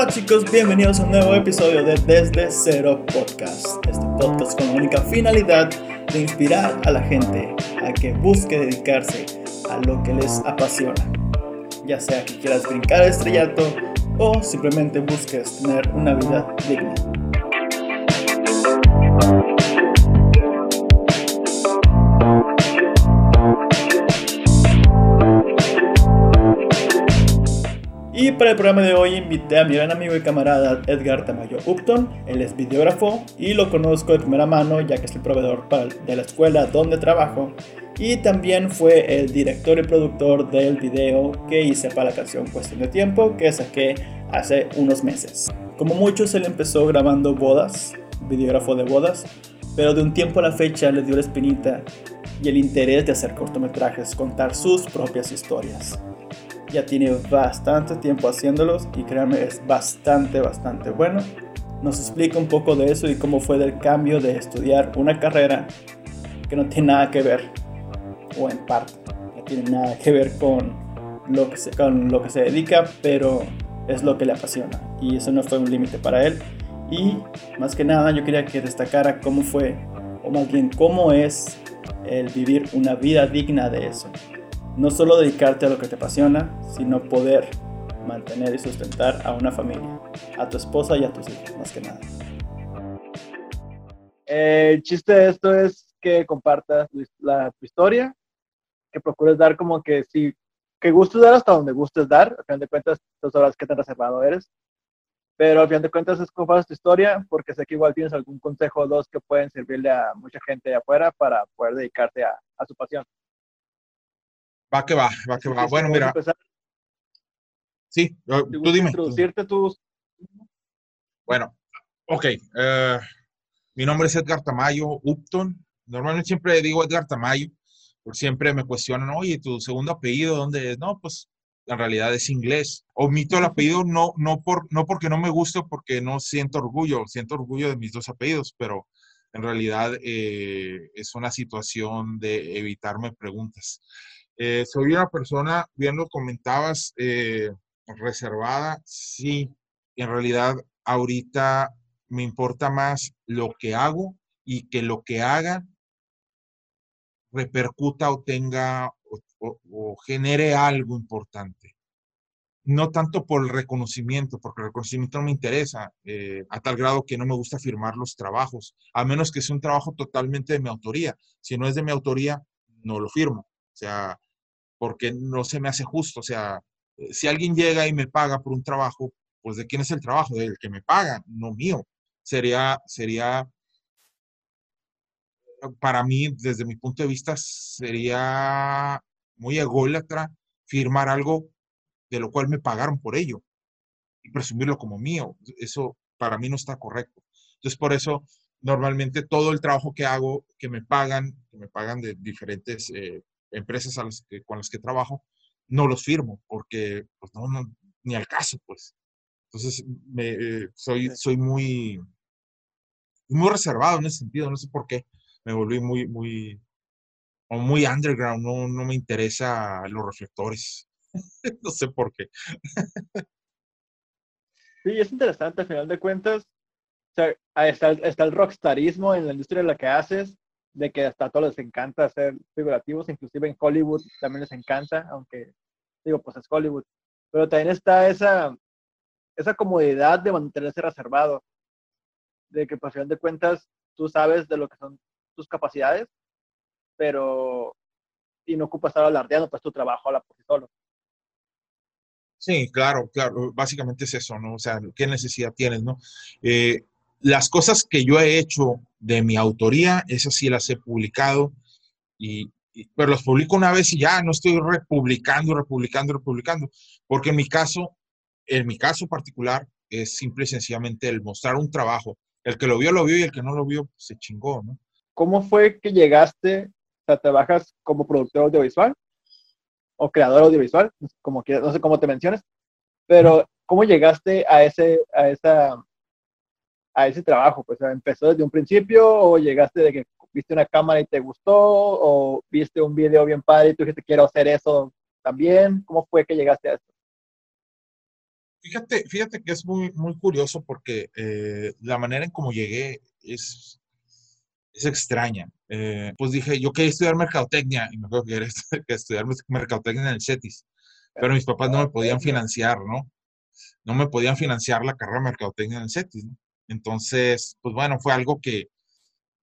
Hola chicos, bienvenidos a un nuevo episodio de Desde Cero Podcast. Este podcast con la única finalidad de inspirar a la gente a que busque dedicarse a lo que les apasiona. Ya sea que quieras brincar el estrellato o simplemente busques tener una vida digna. Para el programa de hoy invité a mi gran amigo y camarada Edgar Tamayo Upton. Él es videógrafo y lo conozco de primera mano ya que es el proveedor de la escuela donde trabajo. Y también fue el director y productor del video que hice para la canción Cuestión de Tiempo que saqué hace unos meses. Como muchos, él empezó grabando bodas, videógrafo de bodas, pero de un tiempo a la fecha le dio la espinita y el interés de hacer cortometrajes, contar sus propias historias ya tiene bastante tiempo haciéndolos y créanme es bastante, bastante bueno. Nos explica un poco de eso y cómo fue del cambio de estudiar una carrera que no tiene nada que ver, o en parte, no tiene nada que ver con lo que se, con lo que se dedica, pero es lo que le apasiona y eso no fue un límite para él. Y más que nada yo quería que destacara cómo fue, o más bien cómo es el vivir una vida digna de eso no solo dedicarte a lo que te apasiona, sino poder mantener y sustentar a una familia, a tu esposa y a tus hijos, más que nada. El chiste de esto es que compartas la, tu historia, que procures dar como que si que gustes dar hasta donde gustes dar, al final de cuentas tú sabrás qué tan reservado eres, pero al final de cuentas es compartas tu historia porque sé que igual tienes algún consejo o dos que pueden servirle a mucha gente de afuera para poder dedicarte a, a su pasión. Va que va, va que va. Bueno, mira. Sí, tú dime. Introducirte tú. Bueno, ok. Eh, mi nombre es Edgar Tamayo Upton. Normalmente siempre digo Edgar Tamayo, porque siempre me cuestionan, oye, tu segundo apellido, ¿dónde es? No, pues en realidad es inglés. Omito el apellido no, no, por, no porque no me guste, porque no siento orgullo, siento orgullo de mis dos apellidos, pero en realidad eh, es una situación de evitarme preguntas. Eh, soy una persona, bien lo comentabas, eh, reservada, sí, en realidad ahorita me importa más lo que hago y que lo que haga repercuta o tenga o, genere algo importante. No tanto por el reconocimiento, porque el reconocimiento no me interesa, eh, a tal grado que no me gusta firmar los trabajos, a menos que sea un trabajo totalmente de mi autoría. Si no es de mi autoría, no lo firmo. O sea, porque no se me hace justo. O sea, eh, si alguien llega y me paga por un trabajo, pues ¿de quién es el trabajo? Del que me paga, no mío. Sería, sería, para mí, desde mi punto de vista, sería muy ególatra firmar algo de lo cual me pagaron por ello y presumirlo como mío. Eso para mí no está correcto. Entonces, por eso, normalmente todo el trabajo que hago, que me pagan, que me pagan de diferentes eh, empresas con las que trabajo, no los firmo porque pues, no, ni al caso, pues. Entonces, me, eh, soy, soy muy, muy reservado en ese sentido, no sé por qué. Me volví muy, muy, muy underground, no, no me interesa los reflectores. no sé por qué. sí, es interesante, al final de cuentas, o sea, está, está el rockstarismo en la industria de la que haces, de que hasta a todos les encanta hacer figurativos, inclusive en Hollywood también les encanta, aunque digo, pues es Hollywood. Pero también está esa, esa comodidad de mantenerse reservado, de que pues, al final de cuentas tú sabes de lo que son tus capacidades, pero y no ocupas estar alardeando pues tu trabajo a la por sí solo. Sí, claro, claro, básicamente es eso, ¿no? O sea, ¿qué necesidad tienes, no? Eh, las cosas que yo he hecho de mi autoría, esas sí las he publicado, y, pero las publico una vez y ya no estoy republicando, republicando, republicando, porque en mi caso, en mi caso particular, es simple y sencillamente el mostrar un trabajo. El que lo vio, lo vio y el que no lo vio, se chingó, ¿no? ¿Cómo fue que llegaste, o sea, trabajas como productor audiovisual o creador audiovisual, como que, no sé cómo te menciones, pero ¿cómo llegaste a, ese, a esa a ese trabajo? Pues empezó desde un principio o llegaste de que viste una cámara y te gustó o viste un video bien padre y tú dijiste quiero hacer eso también. ¿Cómo fue que llegaste a esto? Fíjate, fíjate que es muy, muy curioso porque eh, la manera en cómo llegué es, es extraña. Eh, pues dije, yo quería estudiar mercadotecnia y me acuerdo que quería estudiar mercadotecnia en el CETIS, pero mis papás no me podían financiar, ¿no? No me podían financiar la carrera de mercadotecnia en el CETIS, ¿no? Entonces, pues bueno, fue algo que,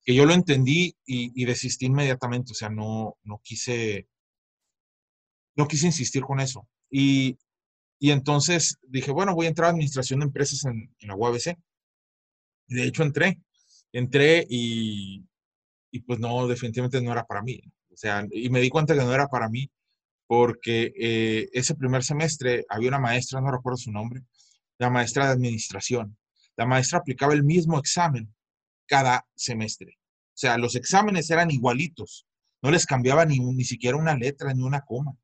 que yo lo entendí y, y, desistí inmediatamente, o sea, no, no quise, no quise insistir con eso. Y, y entonces dije, bueno, voy a entrar a administración de empresas en, la UABC. De hecho, entré, entré y, y, pues no, definitivamente no era para mí. O sea, y me di cuenta que no era para mí porque eh, ese primer semestre había una maestra, no recuerdo su nombre, la maestra de administración. La maestra aplicaba el mismo examen cada semestre. O sea, los exámenes eran igualitos, no les cambiaba ni, ni siquiera una letra ni una coma.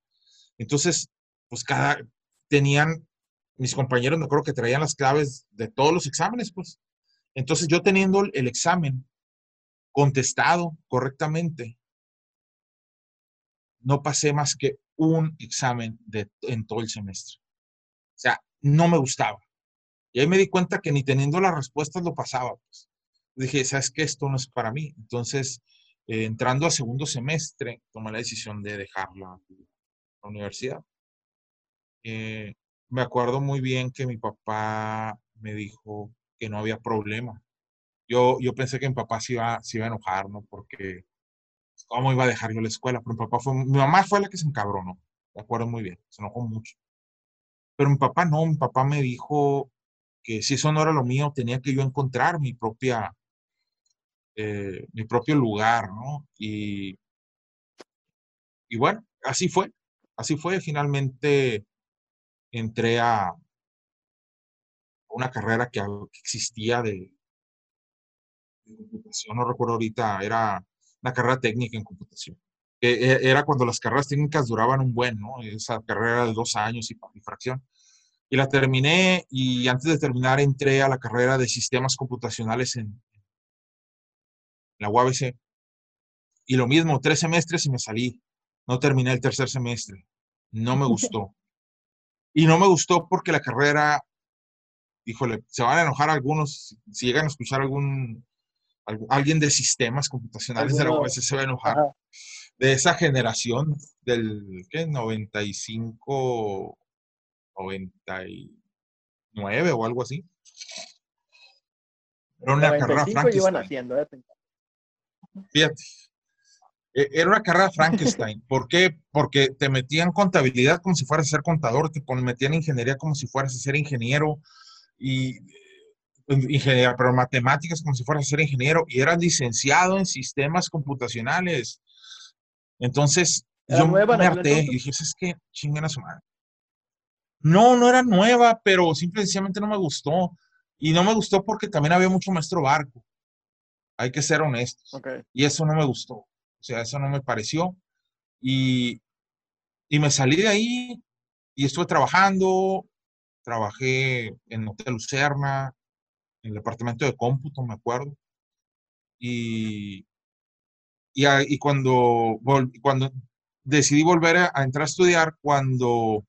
Entonces, pues cada, tenían, mis compañeros me acuerdo que traían las claves de todos los exámenes, pues. Entonces yo teniendo el examen contestado correctamente, no pasé más que un examen en todo el semestre. O sea, no me gustaba. Y ahí me di cuenta que ni teniendo las respuestas lo pasaba. Pues. Dije, ¿sabes qué? Esto no es para mí. Entonces, eh, entrando a segundo semestre, tomé la decisión de dejar la, universidad. Eh, me acuerdo muy bien que mi papá me dijo que no había problema. Yo, yo pensé que mi papá se iba, se iba a enojar, ¿no? Porque, ¿cómo iba a dejar yo la escuela? Pero mi papá fue, mi mamá fue la que se encabronó. Me acuerdo muy bien, se enojó mucho. Pero mi papá no, mi papá me dijo que si eso no era lo mío, tenía que yo encontrar mi propia, eh, mi propio lugar, ¿no? Y, y bueno, así fue, así fue. Finalmente entré a una carrera que, existía de, computación, no recuerdo ahorita, era una carrera técnica en computación. E, era cuando las carreras técnicas duraban un buen, ¿no? Esa carrera de dos años y fracción. Y la terminé y antes de terminar entré a la carrera de sistemas computacionales en la UABC. Y lo mismo, tres semestres y me salí. No terminé el tercer semestre. No me gustó. Y no me gustó porque la carrera, híjole, se van a enojar algunos, si llegan a escuchar algún, alguien de sistemas computacionales de la UAS se va a enojar. De esa generación del, ¿qué? 95, 99 o algo así. Era una carrera Frankenstein. Haciendo, ¿eh? Fíjate. E, era una carrera Frankenstein. ¿Por qué? Porque te metían contabilidad como si fueras a ser contador, te metían ingeniería como si fueras a ser ingeniero, y pues, ingeniería, pero matemáticas como si fueras a ser ingeniero, y eras licenciado en sistemas computacionales. Entonces, yo me harté y dije, es que chingan a su madre. No, no era nueva, pero simplemente no me gustó. Y no me gustó porque también había mucho maestro barco. Hay que ser honestos. Y eso no me gustó. O sea, eso no me pareció. Y, y me salí de ahí y estuve trabajando. Trabajé en Hotel Lucerna, en el departamento de cómputo, me acuerdo. Y, y, y cuando, cuando decidí volver a, a, entrar a estudiar, cuando,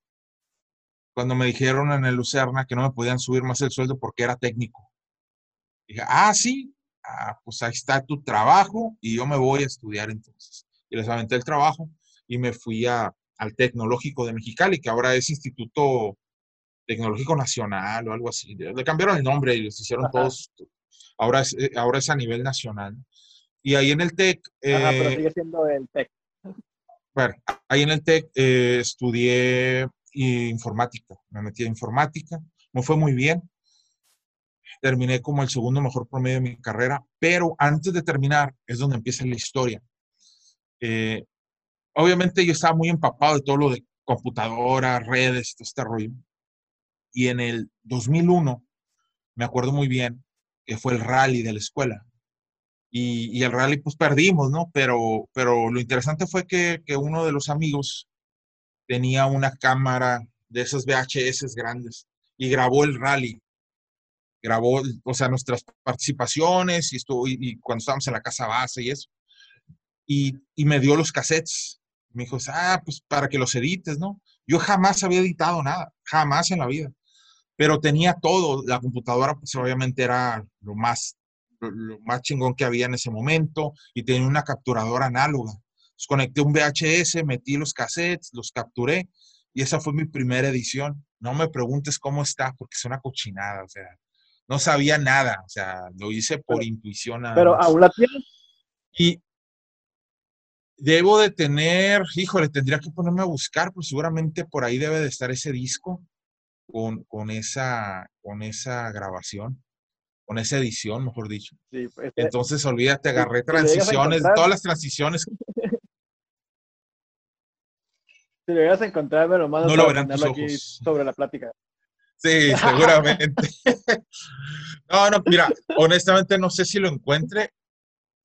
cuando me dijeron en el Lucerna que no me podían subir más el sueldo porque era técnico. Dije, ah, sí, ah, pues ahí está tu trabajo y yo me voy a estudiar entonces. Y les aventé el trabajo y me fui a, al Tecnológico de Mexicali, que ahora es Instituto Tecnológico Nacional o algo así. Le cambiaron el nombre y les hicieron todos. Ahora es, eh, ahora es a nivel nacional. Y ahí en el TEC. Ajá, pero eh, sigue siendo el TEC. Bueno, ahí en el TEC eh, estudié informática. Me metí a informática. Me fue muy bien terminé como el segundo mejor promedio de mi carrera, pero antes de terminar es donde empieza la historia. Eh, obviamente yo estaba muy empapado de todo lo de computadoras, redes, todo este rollo. Y en el 2001, me acuerdo muy bien, que fue el rally de la escuela. Y, y el rally pues perdimos, ¿no? Pero, pero lo interesante fue que, que uno de los amigos tenía una cámara de esas VHS grandes y grabó el rally grabó, o sea, nuestras participaciones y, estuvo, y, cuando estábamos en la casa base y eso. Y, y, me dio los cassettes. Me dijo, ah, pues para que los edites, ¿no? Yo jamás había editado nada, jamás en la vida. pero tenía todo. La computadora, pues obviamente era lo más, lo, más chingón que había en ese momento y tenía una capturadora análoga. Conecté un VHS, metí los cassettes, los capturé y esa fue mi primera edición. No me preguntes cómo está, porque es una cochinada, o sea, no sabía nada, o sea, lo hice por intuición. pero aún la tienes. Y debo de tener, híjole, tendría que ponerme a buscar, pues seguramente por ahí debe de estar ese disco con, con, esa, con esa grabación, con esa edición, mejor dicho. Sí, pues, eh, Entonces, olvídate, agarré transiciones, todas las transiciones. Si lo llegas a encontrar, me lo mando no lo verán tus ojos. sobre la plática. Sí, seguramente. no, no, mira, honestamente no sé si lo encuentre,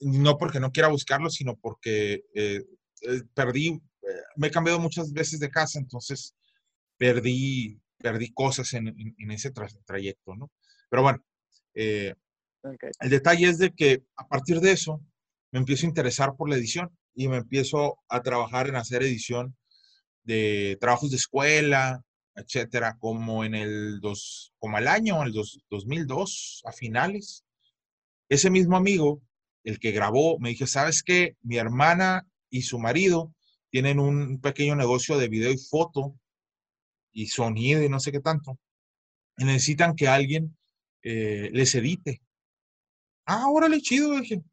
no porque no quiera buscarlo, sino porque eh, eh, perdí, eh, me he cambiado muchas veces de casa, entonces perdí, perdí cosas en, ese trayecto, ¿no? Pero bueno, el detalle es de que a partir de eso me empiezo a interesar por la edición y me empiezo a trabajar en hacer edición de trabajos de escuela, etcétera, como en el dos, como al año, el dos, 2002, a finales. Ese mismo amigo, el que grabó, me dijo, ¿sabes qué? Mi hermana y su marido tienen un pequeño negocio de video y foto y sonido y no sé qué tanto. Y necesitan que alguien eh, les edite. Ah, órale, chido, dije.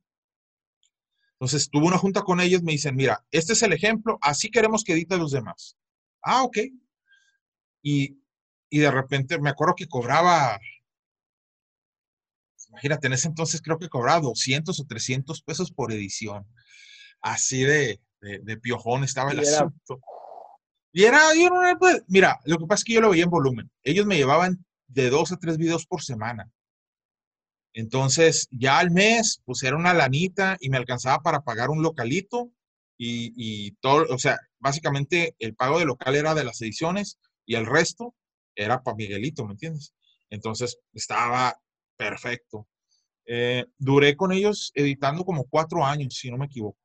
Entonces, tuve una junta con ellos, me dicen, mira, este es el ejemplo, así queremos que edite los demás. Ah, ok. Y, de repente me acuerdo que cobraba, imagínate, en ese entonces creo que cobraba 200 o 300 pesos por edición. Así de, de, piojón estaba el asunto. Y era, yo no, pues, mira, lo que pasa es que yo lo veía en volumen. Ellos me llevaban de dos a tres videos por semana. Entonces, ya al mes, pues era una lanita y me alcanzaba para pagar un localito y, y todo, o sea, básicamente el pago de local era de las ediciones y el resto era para Miguelito, ¿me entiendes? Entonces estaba perfecto. Eh, duré con ellos editando como cuatro años, si no me equivoco.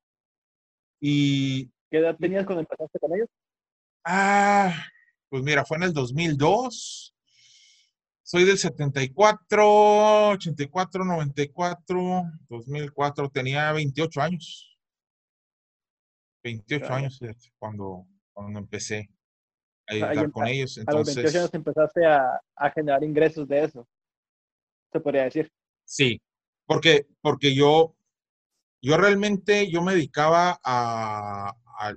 Y, ¿Qué edad tenías cuando empezaste con ellos? Ah, pues mira, fue en el 2002. Soy del 74, 84, 94, 2004. Tenía 28 años. 28 años cuando, cuando empecé con ellos. Entonces, a los 28 años empezaste a, a, generar ingresos de eso, se podría decir. Sí, porque, porque yo, yo realmente, yo me dedicaba a,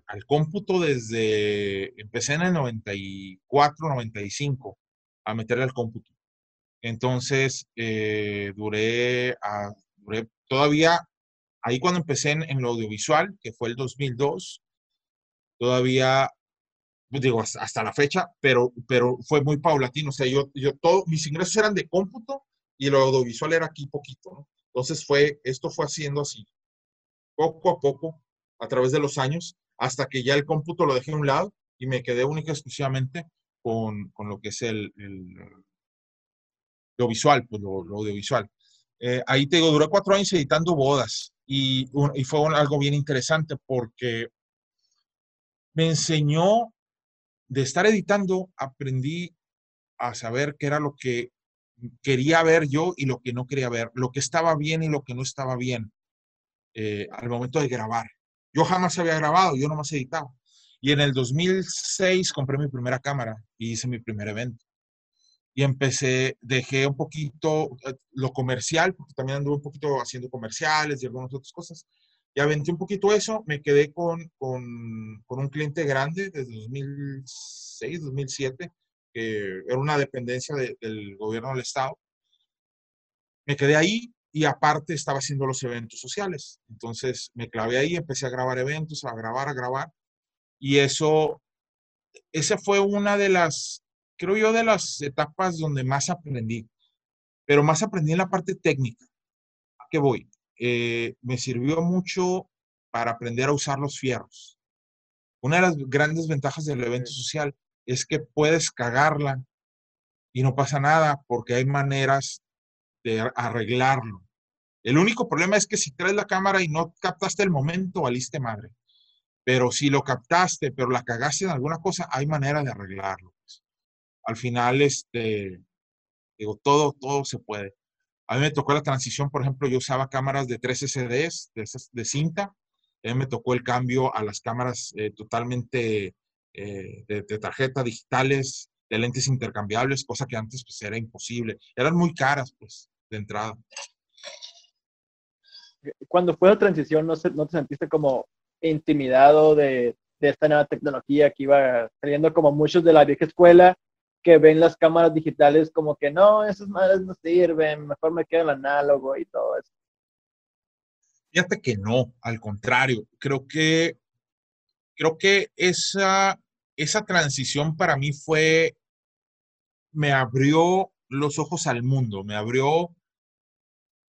al cómputo desde, empecé en el 94, 95 a meterle al cómputo. Entonces, eh, duré, a, duré todavía, ahí cuando empecé en, lo audiovisual, que fue el 2002, todavía pues, digo, hasta, la fecha, pero, pero fue muy paulatino. O sea, yo, yo mis ingresos eran de cómputo y lo audiovisual era aquí poquito. Entonces fue, esto fue haciendo así, poco a poco, a través de los años, hasta que ya el cómputo lo dejé a un lado y me quedé única y exclusivamente con, con lo que es el audiovisual, pues lo, audiovisual. Eh, ahí te digo, duré cuatro años editando bodas y, y fue algo bien interesante porque me enseñó de estar editando aprendí a saber qué era lo que quería ver yo y lo que no quería ver, lo que estaba bien y lo que no estaba bien eh, al momento de grabar. Yo jamás había grabado, yo nomás editaba. Y en el 2006 compré mi primera cámara y hice mi primer evento. Y empecé, dejé un poquito eh, lo comercial, porque también anduve un poquito haciendo comerciales y algunas otras cosas y aventé un poquito eso, me quedé con, con, con un cliente grande desde 2006, 2007, que era una dependencia del gobierno del estado. Me quedé ahí y aparte estaba haciendo los eventos sociales. Entonces me clavé ahí, empecé a grabar eventos, a grabar, a grabar. Y eso, esa fue una de las, creo yo, de las etapas donde más aprendí. Pero más aprendí en la parte técnica. ¿A qué voy? Eh, me sirvió mucho para aprender a usar los fierros. Una de las grandes ventajas del evento social es que puedes cagarla y no pasa nada porque hay maneras de arreglarlo. El único problema es que si traes la cámara y no captaste el momento, valiste madre. Pero si lo captaste, pero la cagaste en alguna cosa, hay manera de arreglarlo. Al final, este, Digo, todo, todo se puede. A mí me tocó la transición, por ejemplo, yo usaba cámaras de 3 SDs, de, de cinta. A mí me tocó el cambio a las cámaras eh, totalmente eh, de, tarjeta digitales, de lentes intercambiables, cosa que antes pues era imposible. Eran muy caras, pues, de entrada. Cuando fue la transición, ¿no, se, no te sentiste como intimidado de, de esta nueva tecnología que iba saliendo como muchos de la vieja escuela que ven las cámaras digitales como que no, esas madres no sirven, mejor me queda el análogo y todo eso. Fíjate que no, al contrario, creo que creo que esa, esa transición para mí fue, me abrió los ojos al mundo, me abrió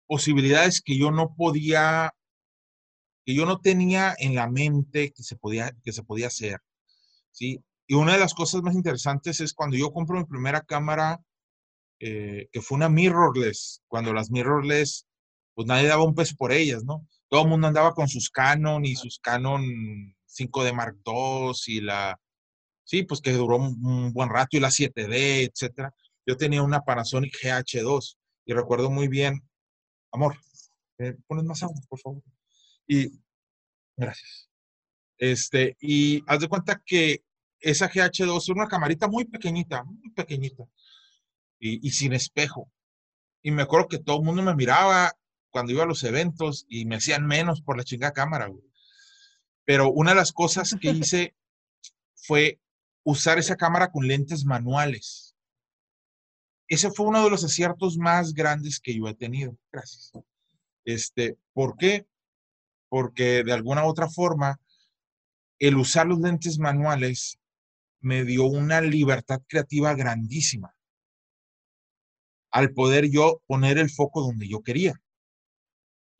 posibilidades que yo no podía, que yo no tenía en la mente que se podía, que se podía hacer. ¿sí? Y una de las cosas más interesantes es cuando yo compro mi primera cámara, eh, que fue una mirrorless, cuando las mirrorless, pues nadie daba un peso por ellas, ¿no? Todo el mundo andaba con sus Canon y sus Canon 5D Mark II y la, sí, pues que duró un, buen rato y la 7D, etcétera. Yo tenía una Panasonic GH2 y recuerdo muy bien, amor, eh, pones más agua, por favor. Y, gracias. Este, y haz de cuenta que esa GH2 es una camarita muy pequeñita, muy pequeñita, y, y, sin espejo. Y me acuerdo que todo el mundo me miraba cuando iba a los eventos y me hacían menos por la chingada cámara, güey. Pero una de las cosas que hice fue usar esa cámara con lentes manuales. Ese fue uno de los aciertos más grandes que yo he tenido. Gracias. Este, ¿Por qué? Porque de alguna u otra forma, el usar los lentes manuales me dio una libertad creativa grandísima al poder yo poner el foco donde yo quería.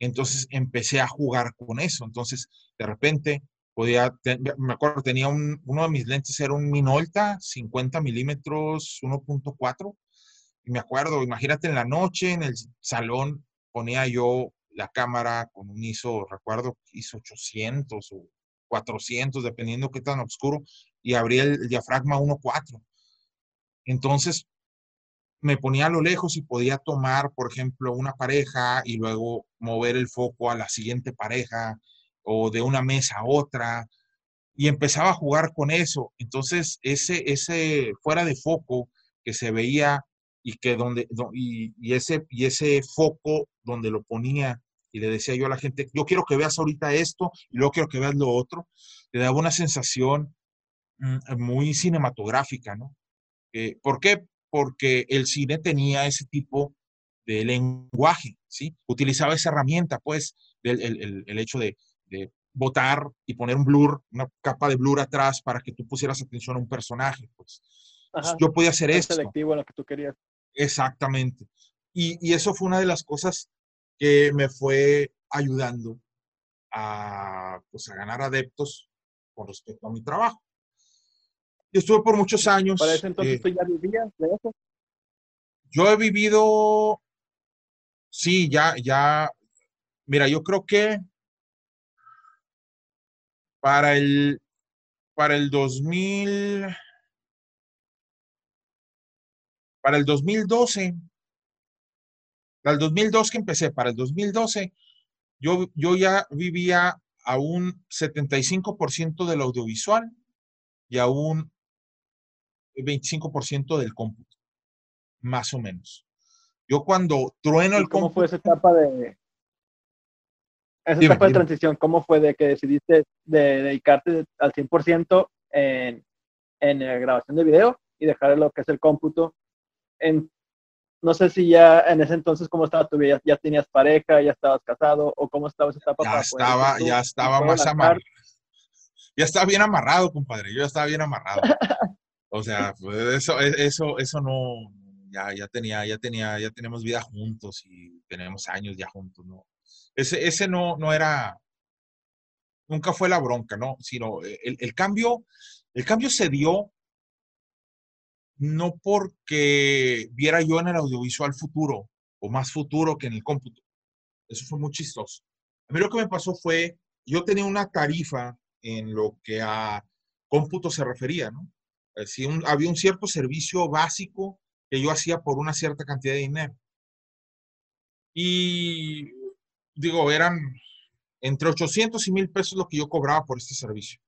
Entonces empecé a jugar con eso. Entonces, de repente, podía, me acuerdo, tenía un, uno de mis lentes, era un Minolta 50 milímetros 1.4. Y me acuerdo, imagínate en la noche, en el salón, ponía yo la cámara con un ISO, recuerdo, ISO 800 o 400, dependiendo qué tan oscuro, y abrí el diafragma 1.4. Entonces, me ponía a lo lejos y podía tomar, por ejemplo, una pareja y luego mover el foco a la siguiente pareja o de una mesa a otra y empezaba a jugar con eso. Entonces, ese, ese fuera de foco que se veía y que donde, y, y, ese, y ese foco donde lo ponía y le decía yo a la gente, yo quiero que veas ahorita esto y luego quiero que veas lo otro, le daba una sensación mm, muy cinematográfica, ¿no? Eh, ¿Por qué? Porque el cine tenía ese tipo de lenguaje, ¿sí? Utilizaba esa herramienta, pues, del el, el hecho de, de botar y poner un blur, una capa de blur atrás para que tú pusieras atención a un personaje, pues. Ajá, yo podía hacer esto. selectivo en lo que tú querías. Exactamente. Y, y, eso fue una de las cosas que me fue ayudando a, pues, a ganar adeptos con respecto a mi trabajo. Yo estuve por muchos años. ¿Para ese entonces eh, tú ya vivías de eso? Yo he vivido, sí, ya, ya, mira, yo creo que para el, para el 2000, para el 2012, para el 2002 que empecé, para el 2012, yo, yo ya vivía a un 75% del audiovisual y a un 25% del cómputo, más o menos. Yo cuando trueno el ¿Cómo cómputo, fue esa etapa de esa dime, etapa de dime. transición? ¿Cómo fue de que decidiste de dedicarte al 100% en, en la grabación de video y dejar lo que es el cómputo? En, no sé si ya en ese entonces cómo estaba tu vida, ya tenías pareja, ya estabas casado o cómo estaba esa etapa. Ya estaba, ya estaba más amarrado. Ya estaba bien amarrado, compadre. Yo ya estaba bien amarrado. O sea, pues eso, eso, eso no, ya, ya tenía, ya tenía, ya tenemos vida juntos y tenemos años ya juntos, ¿no? Ese, ese no, no era, nunca fue la bronca, ¿no? Sino el, el cambio, el cambio se dio no porque viera yo en el audiovisual futuro o más futuro que en el cómputo. Eso fue muy chistoso. A mí lo que me pasó fue, yo tenía una tarifa en lo que a cómputo se refería, ¿no? Si un, había un cierto servicio básico que yo hacía por una cierta cantidad de dinero. Y digo, eran entre 800 y 1000 pesos lo que yo cobraba por este servicio.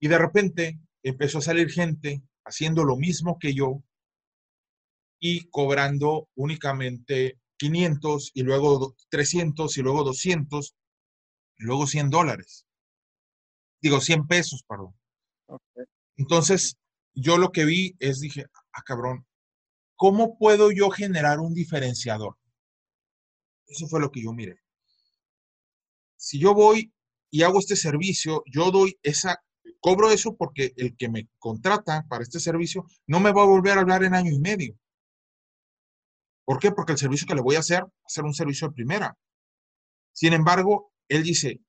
Y de repente empezó a salir gente haciendo lo mismo que yo y cobrando únicamente 500 y luego 300 y luego 200 y luego 100 dólares. Digo, 100 pesos, perdón. Entonces, yo lo que vi es, dije, ah, cabrón, ¿cómo puedo yo generar un diferenciador? Eso fue lo que yo miré. Si yo voy y hago este servicio, yo doy esa, cobro eso porque el que me contrata para este servicio no me va a volver a hablar en año y medio. ¿Por qué? Porque el servicio que le voy a hacer va a ser un servicio de primera. Sin embargo, él dice,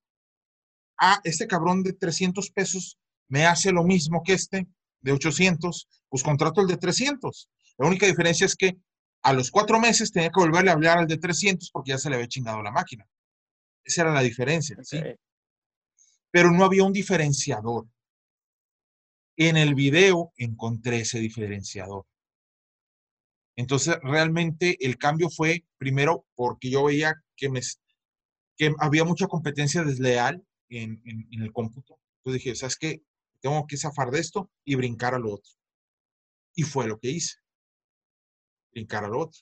ah, este cabrón de 300 pesos me hace lo mismo que este de 800, pues contrato el de 300. La única diferencia es que a los cuatro meses tenía que volverle a hablar al de 300 porque ya se le había chingado la máquina. Esa era la diferencia, ¿sí? Pero no había un diferenciador. En el video encontré ese diferenciador. Entonces, realmente el cambio fue, primero, porque yo veía que, me, que había mucha competencia desleal en, en, el cómputo. Entonces dije, ¿sabes qué? Tengo que zafar de esto y brincar a lo otro. Y fue lo que hice. Brincar a lo otro.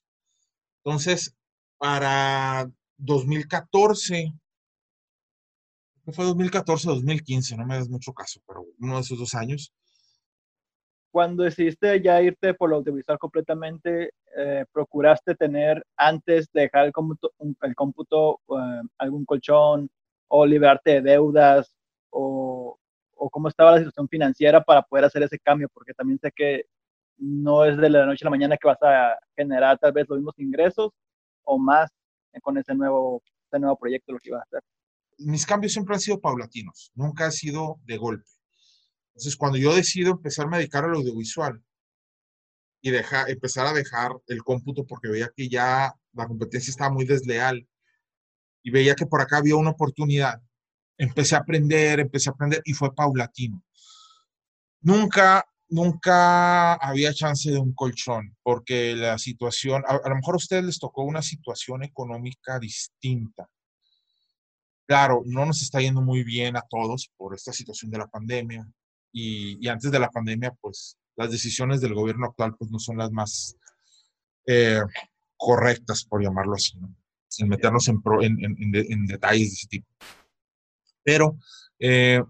Entonces, para 2014, fue 2014 2015, no me das mucho caso, pero uno de esos dos años, cuando decidiste ya irte por lo audiovisual completamente, eh, procuraste tener antes de dejar el cómputo, el cómputo eh, algún colchón o liberarte de deudas o, o, cómo estaba la situación financiera para poder hacer ese cambio, porque también sé que no es de la noche a la mañana que vas a generar tal vez los mismos ingresos o más con ese nuevo, ese nuevo proyecto lo que ibas a hacer. Mis cambios siempre han sido paulatinos, nunca ha sido de golpe. Entonces, cuando yo decido empezar a dedicar al audiovisual y empezar a dejar el cómputo porque veía que ya la competencia estaba muy desleal y veía que por acá había una oportunidad, empecé a aprender, empecé a aprender y fue paulatino. Nunca, nunca había chance de un colchón porque la situación, a, a lo mejor a ustedes les tocó una situación económica distinta. Claro, no nos está yendo muy bien a todos por esta situación de la pandemia y, antes de la pandemia, pues las decisiones del gobierno actual pues no son las más eh, correctas, por llamarlo así, sin meternos en, en, detalles de ese tipo. Pero eh,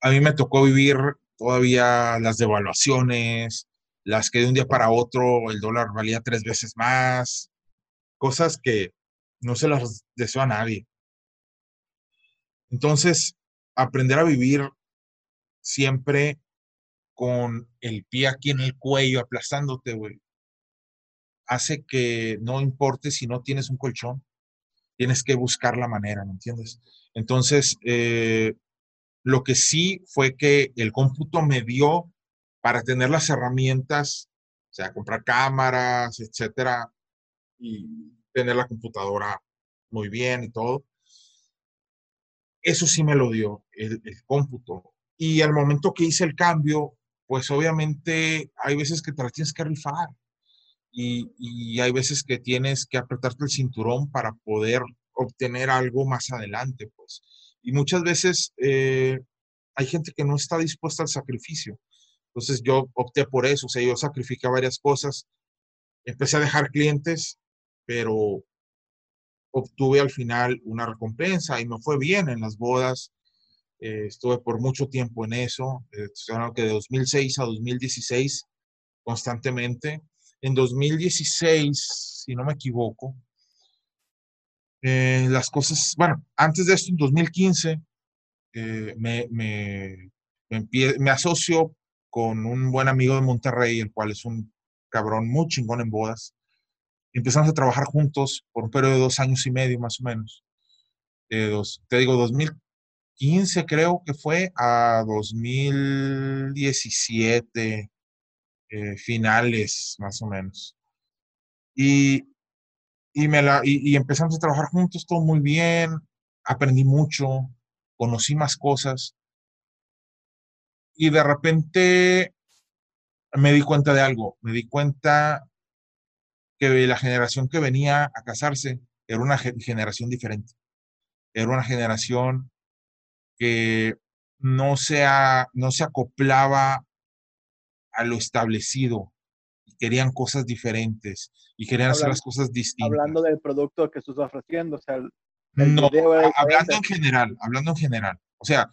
a mí me tocó vivir todavía las devaluaciones, las que de un día para otro el dólar valía tres veces más, cosas que no se las deseo a nadie. Entonces, aprender a vivir siempre con el pie aquí en el cuello, aplastándote, güey, hace que no importe si no tienes un colchón, tienes que buscar la manera, ¿me entiendes? Entonces, eh, lo que sí fue que el cómputo me dio para tener las herramientas, o sea, comprar cámaras, etcétera, y tener la computadora muy bien y todo. Eso sí me lo dio el, cómputo. Y al momento que hice el cambio, pues obviamente hay veces que te la tienes que rifar y, y, hay veces que tienes que apretarte el cinturón para poder obtener algo más adelante, pues. Y muchas veces eh, hay gente que no está dispuesta al sacrificio. Entonces yo opté por eso, o sea, yo sacrifiqué varias cosas, empecé a dejar clientes, pero obtuve al final una recompensa y me fue bien en las bodas, eh, estuve por mucho tiempo en eso, eh, que de 2006 a 2016 constantemente. En 2016, si no me equivoco, eh, las cosas, bueno, antes de esto, en 2015, me, me, me, asocio con un buen amigo de Monterrey, el cual es un cabrón muy chingón en bodas. Empezamos a trabajar juntos por un periodo de dos años y medio más o menos. dos, te digo, 2000, 15 creo que fue a 2017, eh, finales más o menos. Y, y, me la, y, empezamos a trabajar juntos, todo muy bien, aprendí mucho, conocí más cosas. Y de repente me di cuenta de algo, me di cuenta que la generación que venía a casarse era una generación diferente, era una generación que no se, no se acoplaba a lo establecido, querían cosas diferentes y querían hacer las cosas distintas. Hablando del producto que estás ofreciendo, o sea, no, hablando en general, hablando en general. O sea,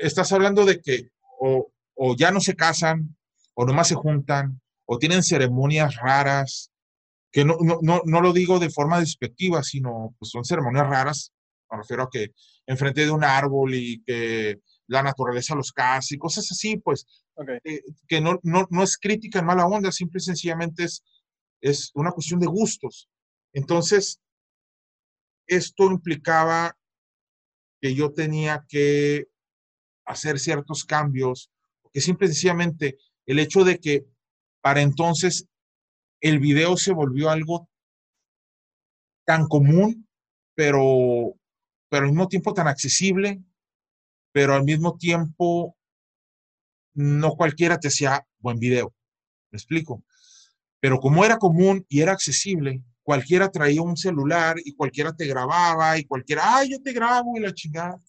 estás hablando de que o, o ya no se casan, o nomás se juntan, o tienen ceremonias raras, que no, no, no, no lo digo de forma despectiva, sino pues son ceremonias raras, me refiero a que enfrente de un árbol y que la naturaleza los case y cosas así, pues, eh, que no, no, no, es crítica en mala onda, simple y sencillamente es, es una cuestión de gustos. Entonces, esto implicaba que yo tenía que hacer ciertos cambios, porque simple y sencillamente el hecho de que para entonces el video se volvió algo tan común, pero, pero al mismo tiempo tan accesible, pero al mismo tiempo no cualquiera te hacía buen video. ¿Me explico? Pero como era común y era accesible, cualquiera traía un celular y cualquiera te grababa y cualquiera, ay, yo te grabo y la chingada.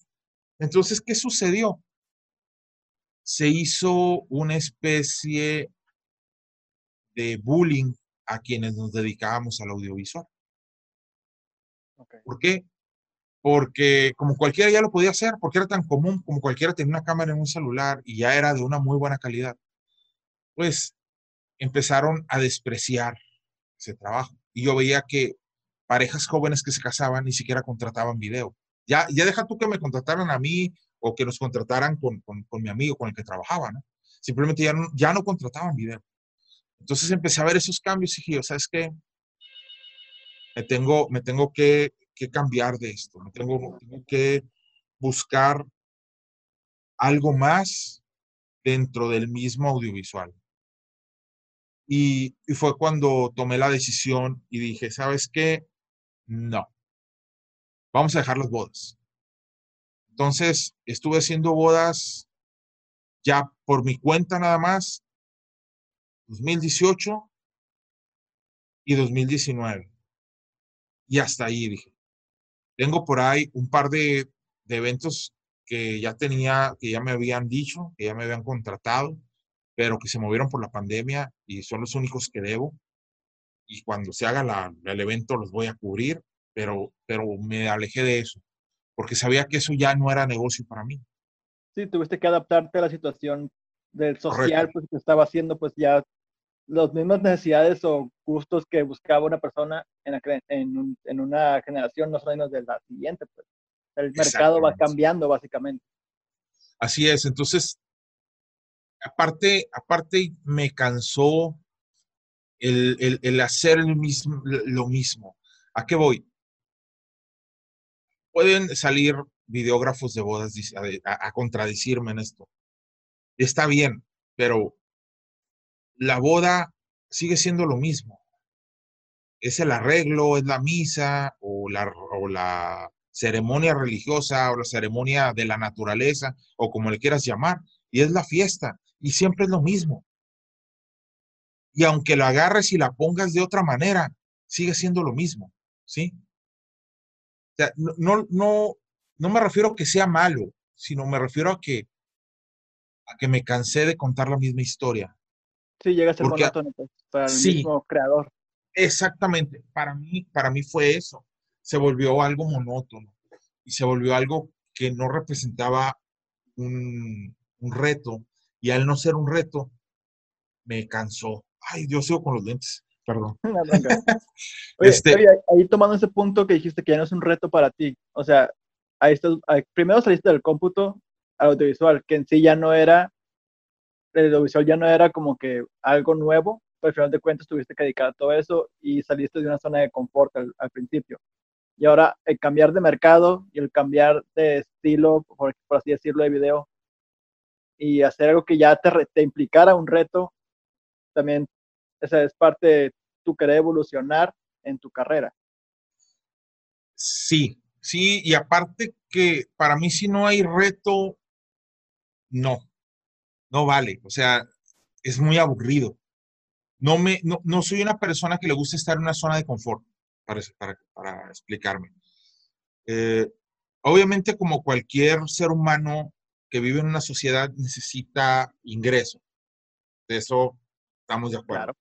Entonces, ¿qué sucedió? Se hizo una especie de bullying a quienes nos dedicábamos al audiovisual. ¿Por qué? Porque como cualquiera ya lo podía hacer, porque era tan común como cualquiera tenía una cámara en un celular y ya era de una muy buena calidad, pues empezaron a despreciar ese trabajo. Y yo veía que parejas jóvenes que se casaban ni siquiera contrataban video. Ya, ya deja tú que me contrataran a mí o que nos contrataran con, con, con mi amigo con el que trabajaba, ¿no? Simplemente ya no, ya no contrataban video. Entonces empecé a ver esos cambios y dije, ¿sabes qué? Me tengo, me tengo que, cambiar de esto, me tengo, tengo que buscar algo más dentro del mismo audiovisual. Y, y, fue cuando tomé la decisión y dije, ¿sabes qué? No. Vamos a dejar las bodas. Entonces, estuve haciendo bodas ya por mi cuenta nada más 2018 y 2019. Y hasta ahí dije. Tengo por ahí un par de, de, eventos que ya tenía, que ya me habían dicho, que ya me habían contratado, pero que se movieron por la pandemia y son los únicos que debo. Y cuando se haga la, el evento los voy a cubrir, pero, pero me alejé de eso, porque sabía que eso ya no era negocio para mí. Sí, tuviste que adaptarte a la situación del social pues, que estaba haciendo, pues ya las mismas necesidades o gustos que buscaba una persona en, en, en una generación no son los de la siguiente. Pues. El mercado va cambiando básicamente. Así es, entonces, aparte, aparte me cansó el, el, el hacer el mismo, lo mismo. ¿A qué voy? Pueden salir videógrafos de bodas a, a contradecirme en esto. Está bien, pero la boda sigue siendo lo mismo. Es el arreglo, es la misa o la, o la ceremonia religiosa o la ceremonia de la naturaleza o como le quieras llamar. Y es la fiesta y siempre es lo mismo. Y aunque la agarres y la pongas de otra manera, sigue siendo lo mismo, ¿sí? No, no, no me refiero a que sea malo, sino me refiero a que, a que me cansé de contar la misma historia. Sí, llega a ser monótono pues, para el mismo creador. Exactamente. Para mí, para mí fue eso. Se volvió algo monótono y se volvió algo que no representaba un, un reto. Y al no ser un reto, me cansó. Ay, Dios, sigo con los lentes. Perdón. este... ahí tomando ese punto que dijiste que ya no es un reto para ti. O sea, ahí estás, primero saliste del cómputo al audiovisual, que en sí ya no era el audiovisual ya no era como que algo nuevo, pero al final de cuentas tuviste que dedicar a todo eso y saliste de una zona de confort al, principio. Y ahora el cambiar de mercado y el cambiar de estilo, por, así decirlo, de video, y hacer algo que ya te, te implicara un reto, también esa es parte de tu querer evolucionar en tu carrera. Sí, sí, y aparte que para mí si no hay reto, no, no vale. O sea, es muy aburrido. No, me, no, no soy una persona que le gusta estar en una zona de confort, para, para, para explicarme. Eh, obviamente, como cualquier ser humano que vive en una sociedad, necesita ingreso. De eso estamos de acuerdo.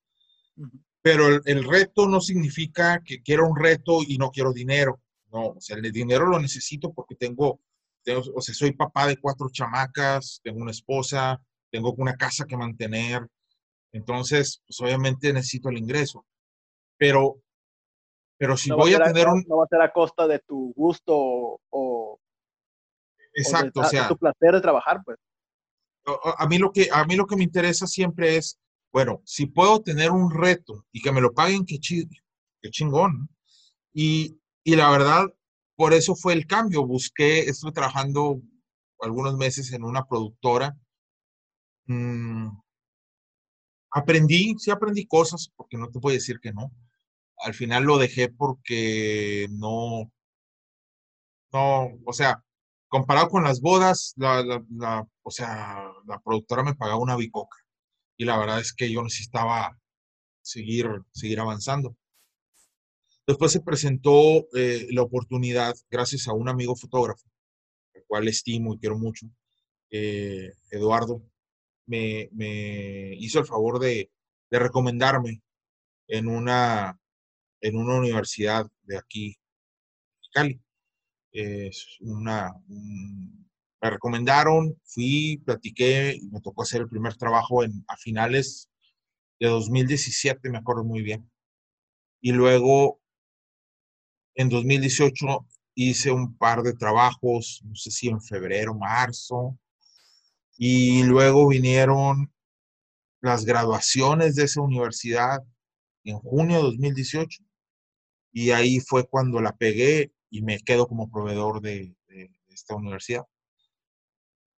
Pero el, el, reto no significa que quiero un reto y no quiero dinero. No, o sea, el dinero lo necesito porque tengo, tengo, o sea, soy papá de cuatro chamacas, tengo una esposa, tengo una casa que mantener. Entonces, pues obviamente necesito el ingreso. Pero, pero si no voy a, a tener un... No va a ser a costa de tu gusto o... o Exacto, o, de, o sea... tu placer de trabajar, pues. A, mí lo que, a mí lo que me interesa siempre es, bueno, si puedo tener un reto y que me lo paguen, qué, chi, qué chingón. Y, y la verdad, por eso fue el cambio. Busqué, estuve trabajando algunos meses en una productora. Mm, aprendí, sí aprendí cosas, porque no te puedo decir que no. Al final lo dejé porque no, no, o sea, comparado con las bodas, la, o sea, la productora me pagaba una bicoca. Y la verdad es que yo necesitaba seguir, seguir avanzando. Después se presentó eh, la oportunidad, gracias a un amigo fotógrafo, al cual estimo y quiero mucho, eh, Eduardo, me, hizo el favor de, recomendarme en una, en una universidad de aquí, Cali. Es una, un, me recomendaron, fui, platiqué me tocó hacer el primer trabajo en, a finales de 2017, me acuerdo muy bien. Y luego en 2018 hice un par de trabajos, no sé si en febrero, marzo, y luego vinieron las graduaciones de esa universidad en junio de 2018, y ahí fue cuando la pegué y me quedo como proveedor de, esta universidad.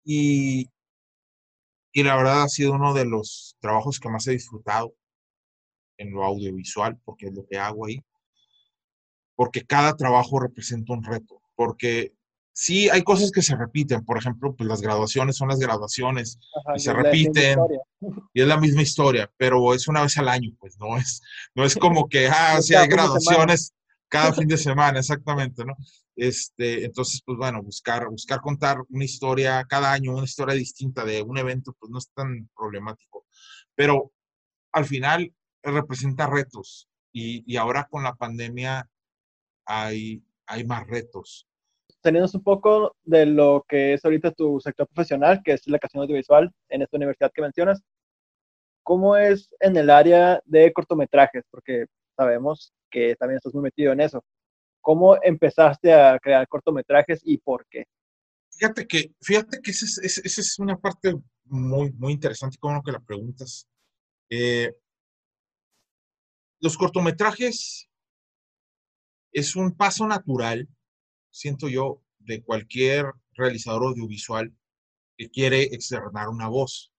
Y, y la verdad ha sido uno de los trabajos que más he disfrutado en lo audiovisual, porque es lo que hago ahí porque cada trabajo representa un reto, porque sí hay cosas que se repiten, por ejemplo, pues las graduaciones son las graduaciones Ajá, y se repiten y es la misma historia, pero es una vez al año, pues no es, no es como que, ah, sí hay graduaciones cada fin de semana, exactamente, ¿no? Este, entonces, pues bueno, buscar, buscar contar una historia cada año, una historia distinta de un evento, pues no es tan problemático, pero al final representa retos y, y ahora con la pandemia hay, hay más retos. Teniendo un poco de lo que es ahorita tu sector profesional, que es la creación audiovisual en esta universidad que mencionas, ¿cómo es en el área de cortometrajes? Porque sabemos que también estás muy metido en eso. ¿Cómo empezaste a crear cortometrajes y por qué? Fíjate que, fíjate que esa es, esa es una parte muy, muy interesante, como que la preguntas. Eh, los cortometrajes es un paso natural, siento yo, de cualquier realizador audiovisual que quiere externar una voz.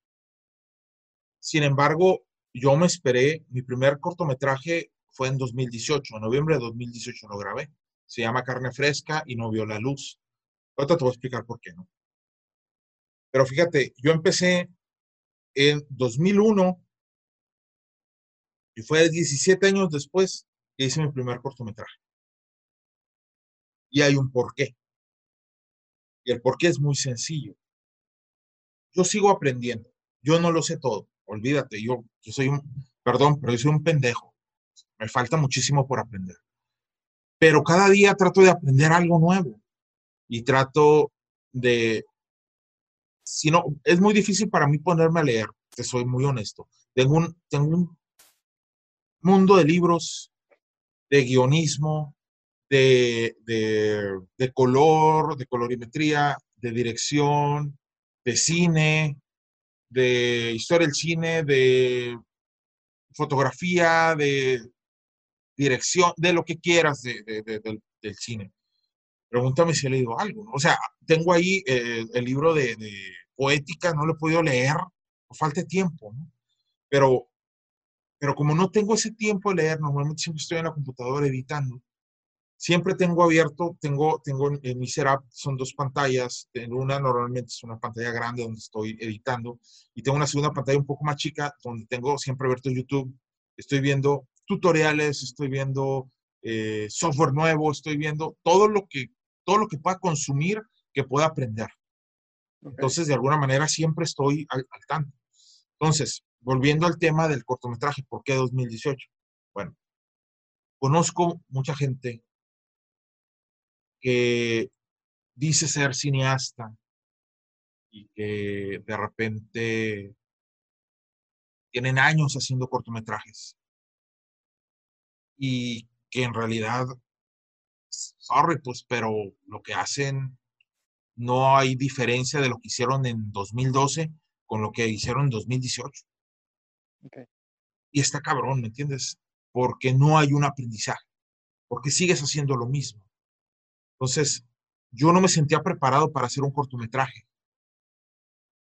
Sin embargo, yo me esperé, mi primer cortometraje fue en 2018, en noviembre de 2018 lo grabé. Se llama Carne Fresca y no vio la luz. Ahorita te voy a explicar por qué no. Pero fíjate, yo empecé en 2001 y fue 17 años después que hice mi primer cortometraje y hay un porqué. Y el porqué es muy sencillo. Yo sigo aprendiendo. Yo no lo sé todo. Olvídate, yo, yo soy un, perdón, pero yo soy un pendejo. Me falta muchísimo por aprender. Pero cada día trato de aprender algo nuevo y trato de, si no, es muy difícil para mí ponerme a leer, te soy muy honesto. Tengo un, tengo un mundo de libros, de guionismo, de, de, de color, de colorimetría, de dirección, de cine, de historia del cine, de fotografía, de dirección, de lo que quieras de, de, de, del, del, cine. Pregúntame si he leído algo. O sea, tengo ahí eh, el libro de, poética, no lo he podido leer, por falta de tiempo, ¿no? Pero, pero como no tengo ese tiempo de leer, normalmente siempre estoy en la computadora editando, siempre tengo abierto, tengo, tengo en mi setup, son dos pantallas, tengo una normalmente es una pantalla grande donde estoy editando y tengo una segunda pantalla un poco más chica donde tengo siempre abierto YouTube, estoy viendo tutoriales, estoy viendo eh, software nuevo, estoy viendo todo lo que, todo lo que pueda consumir, que pueda aprender. Entonces, de alguna manera, siempre estoy al, al tanto. Entonces, volviendo al tema del cortometraje, ¿por qué 2018? Bueno, conozco mucha gente que dice ser cineasta y que de repente tienen años haciendo cortometrajes y que en realidad, sorry, pues, pero lo que hacen no hay diferencia de lo que hicieron en 2012 con lo que hicieron en 2018. Y está cabrón, ¿me entiendes? Porque no hay un aprendizaje, porque sigues haciendo lo mismo. Entonces, yo no me sentía preparado para hacer un cortometraje.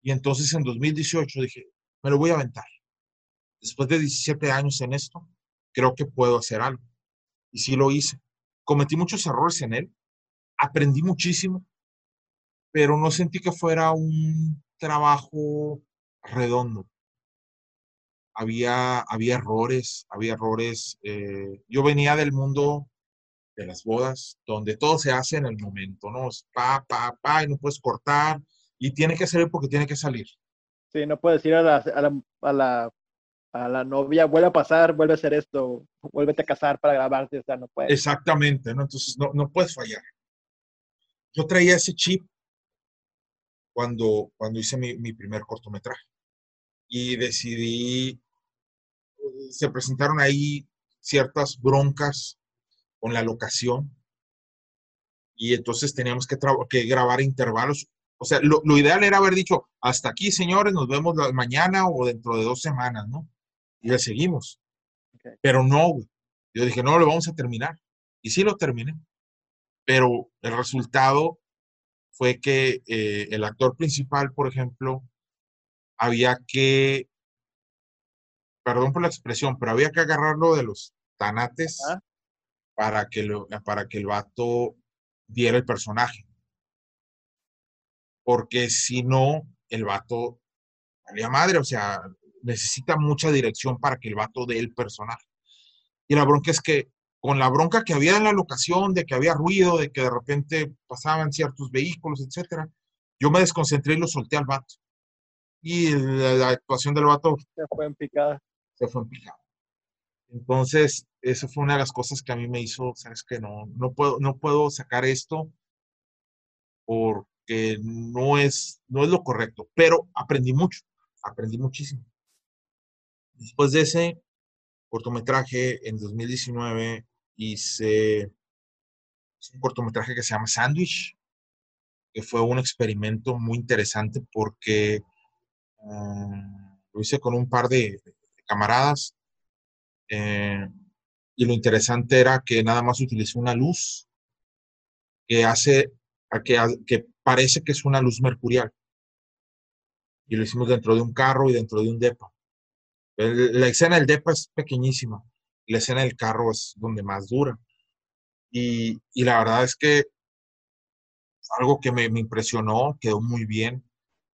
Y entonces en 2018 dije, me lo voy a aventar. Después de 17 años en esto, creo que puedo hacer algo. Y sí lo hice. Cometí muchos errores en él, aprendí muchísimo, pero no sentí que fuera un trabajo redondo. Había, había errores, había errores. Eh, yo venía del mundo de las bodas, donde todo se hace en el momento, ¿no? Es pa, pa, pa, y no puedes cortar, y tiene que salir porque tiene que salir. Sí, no puedes ir a la, a la, a la, a la novia, vuelve a pasar, vuelve a hacer esto, vuélvete a casar para grabarte, o sea, no puedes. Exactamente, ¿no? Entonces no, no puedes fallar. Yo traía ese chip cuando, cuando hice mi, mi primer cortometraje y decidí, se presentaron ahí ciertas broncas con la locación. Y entonces teníamos que, que grabar intervalos. O sea, lo, lo, ideal era haber dicho, hasta aquí, señores, nos vemos mañana o dentro de dos semanas, ¿no? Y le seguimos. Okay. Pero no, güey. Yo dije, no, lo vamos a terminar. Y sí lo terminé. Pero el resultado fue que eh, el actor principal, por ejemplo, había que, perdón por la expresión, pero había que agarrarlo de los tanates. ¿Ah? Para que, lo, para que el vato diera el personaje. Porque si no, el vato valía madre, o sea, necesita mucha dirección para que el vato dé el personaje. Y la bronca es que con la bronca que había en la locación, de que había ruido, de que de repente pasaban ciertos vehículos, etcétera, yo me desconcentré y lo solté al vato. Y la, la actuación del vato se fue en picada. Se fue en picada. Entonces, eso fue una de las cosas que a mí me hizo, sabes que no, no puedo, no puedo sacar esto porque no es, no es lo correcto, pero aprendí mucho, aprendí muchísimo. Después de ese cortometraje, en 2019 hice un cortometraje que se llama Sandwich, que fue un experimento muy interesante porque um, lo hice con un par de, de camaradas eh, y lo interesante era que nada más utilicé una luz que hace, que, que parece que es una luz mercurial. Y lo hicimos dentro de un carro y dentro de un depa. El, la escena del depa es pequeñísima. La escena del carro es donde más dura. Y, y la verdad es que algo que me, me, impresionó, quedó muy bien.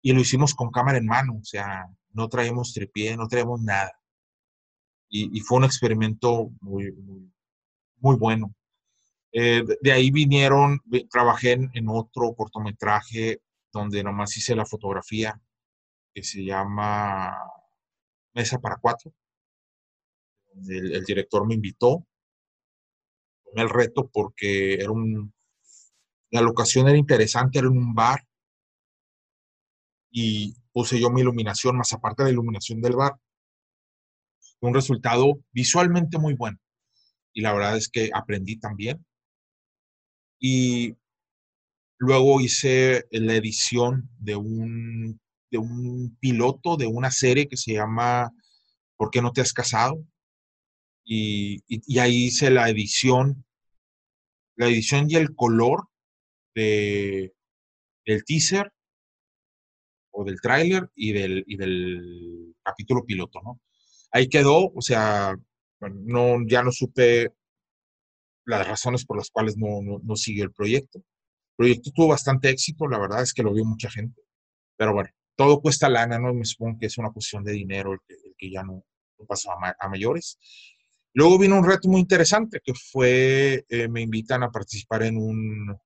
Y lo hicimos con cámara en mano, o sea, no traemos tripié, no traemos nada y, fue un experimento muy, muy, bueno. Eh, de, ahí vinieron, trabajé en, otro cortometraje donde nomás hice la fotografía, que se llama Mesa para Cuatro. El, el director me invitó, tomé el reto porque era un, la locación era interesante, era en un bar, y puse yo mi iluminación, más aparte de la iluminación del bar, un resultado visualmente muy bueno. Y la verdad es que aprendí también. Y luego hice la edición de un, de un piloto de una serie que se llama ¿Por qué no te has casado? Y, y, y ahí hice la edición, la edición y el color de, del teaser o del tráiler y del, y del capítulo piloto, ¿no? Ahí quedó, o sea, no, ya no supe las razones por las cuales no, no, siguió el proyecto. El proyecto tuvo bastante éxito, la verdad es que lo vio mucha gente, pero bueno, todo cuesta lana, ¿no? Me supongo que es una cuestión de dinero el que, ya no, no pasó a, a, mayores. Luego vino un reto muy interesante que fue, eh, me invitan a participar en un,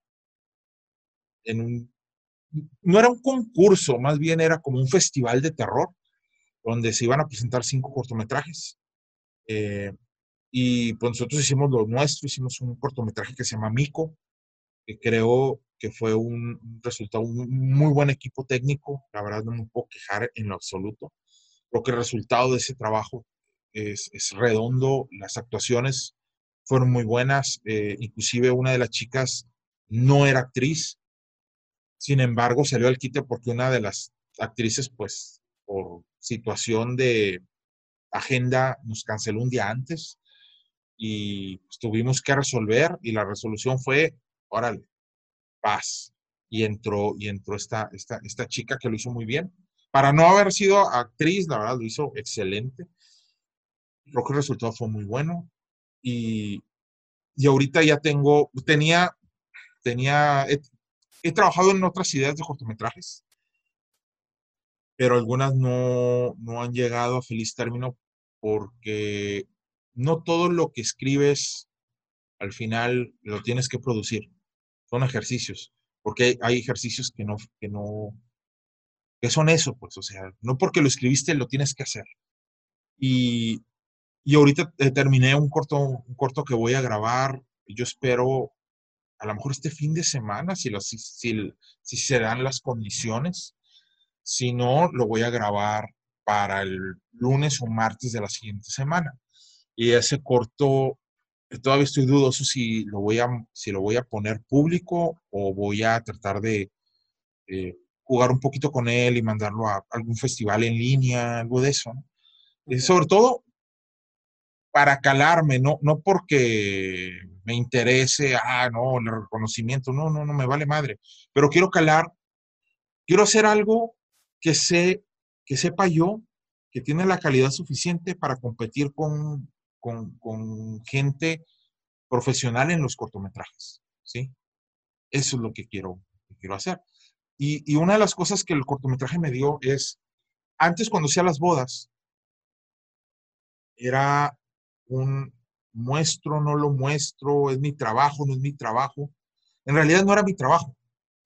en un, no era un concurso, más bien era como un festival de terror, donde se iban a presentar cinco cortometrajes. Eh, y pues nosotros hicimos lo nuestro, hicimos un cortometraje que se llama Mico, que creo que fue un, resultado, un muy buen equipo técnico, la verdad no me puedo quejar en lo absoluto. Creo que el resultado de ese trabajo es, es redondo, las actuaciones fueron muy buenas, eh, inclusive una de las chicas no era actriz, sin embargo salió al quite porque una de las actrices, pues por situación de agenda, nos canceló un día antes y pues, tuvimos que resolver y la resolución fue, órale, paz. Y entró, y entró esta, esta, esta chica que lo hizo muy bien. Para no haber sido actriz, la verdad lo hizo excelente. Creo que el resultado fue muy bueno. Y, y ahorita ya tengo, tenía, tenía, he, he, trabajado en otras ideas de cortometrajes, pero algunas no, no han llegado a feliz término porque no todo lo que escribes al final lo tienes que producir. Son ejercicios, porque hay ejercicios que no, que no, que son eso, pues, o sea, no porque lo escribiste lo tienes que hacer. Y, y ahorita terminé un corto, un corto que voy a grabar, yo espero a lo mejor este fin de semana, si, lo, si, si, si se dan las condiciones. Si no, lo voy a grabar para el lunes o martes de la siguiente semana. Y ese corto, todavía estoy dudoso si lo voy a, si lo voy a poner público o voy a tratar de eh, jugar un poquito con él y mandarlo a algún festival en línea, algo de eso. Y sobre todo para calarme, no, no porque me interese, ah, no, el reconocimiento, no, no, no me vale madre, pero quiero calar, quiero hacer algo que sé, que sepa yo que tiene la calidad suficiente para competir con, con, con gente profesional en los cortometrajes, ¿sí? Eso es lo que quiero, quiero hacer. Y, y, una de las cosas que el cortometraje me dio es, antes cuando hacía las bodas, era un muestro, no lo muestro, es mi trabajo, no es mi trabajo. En realidad no era mi trabajo.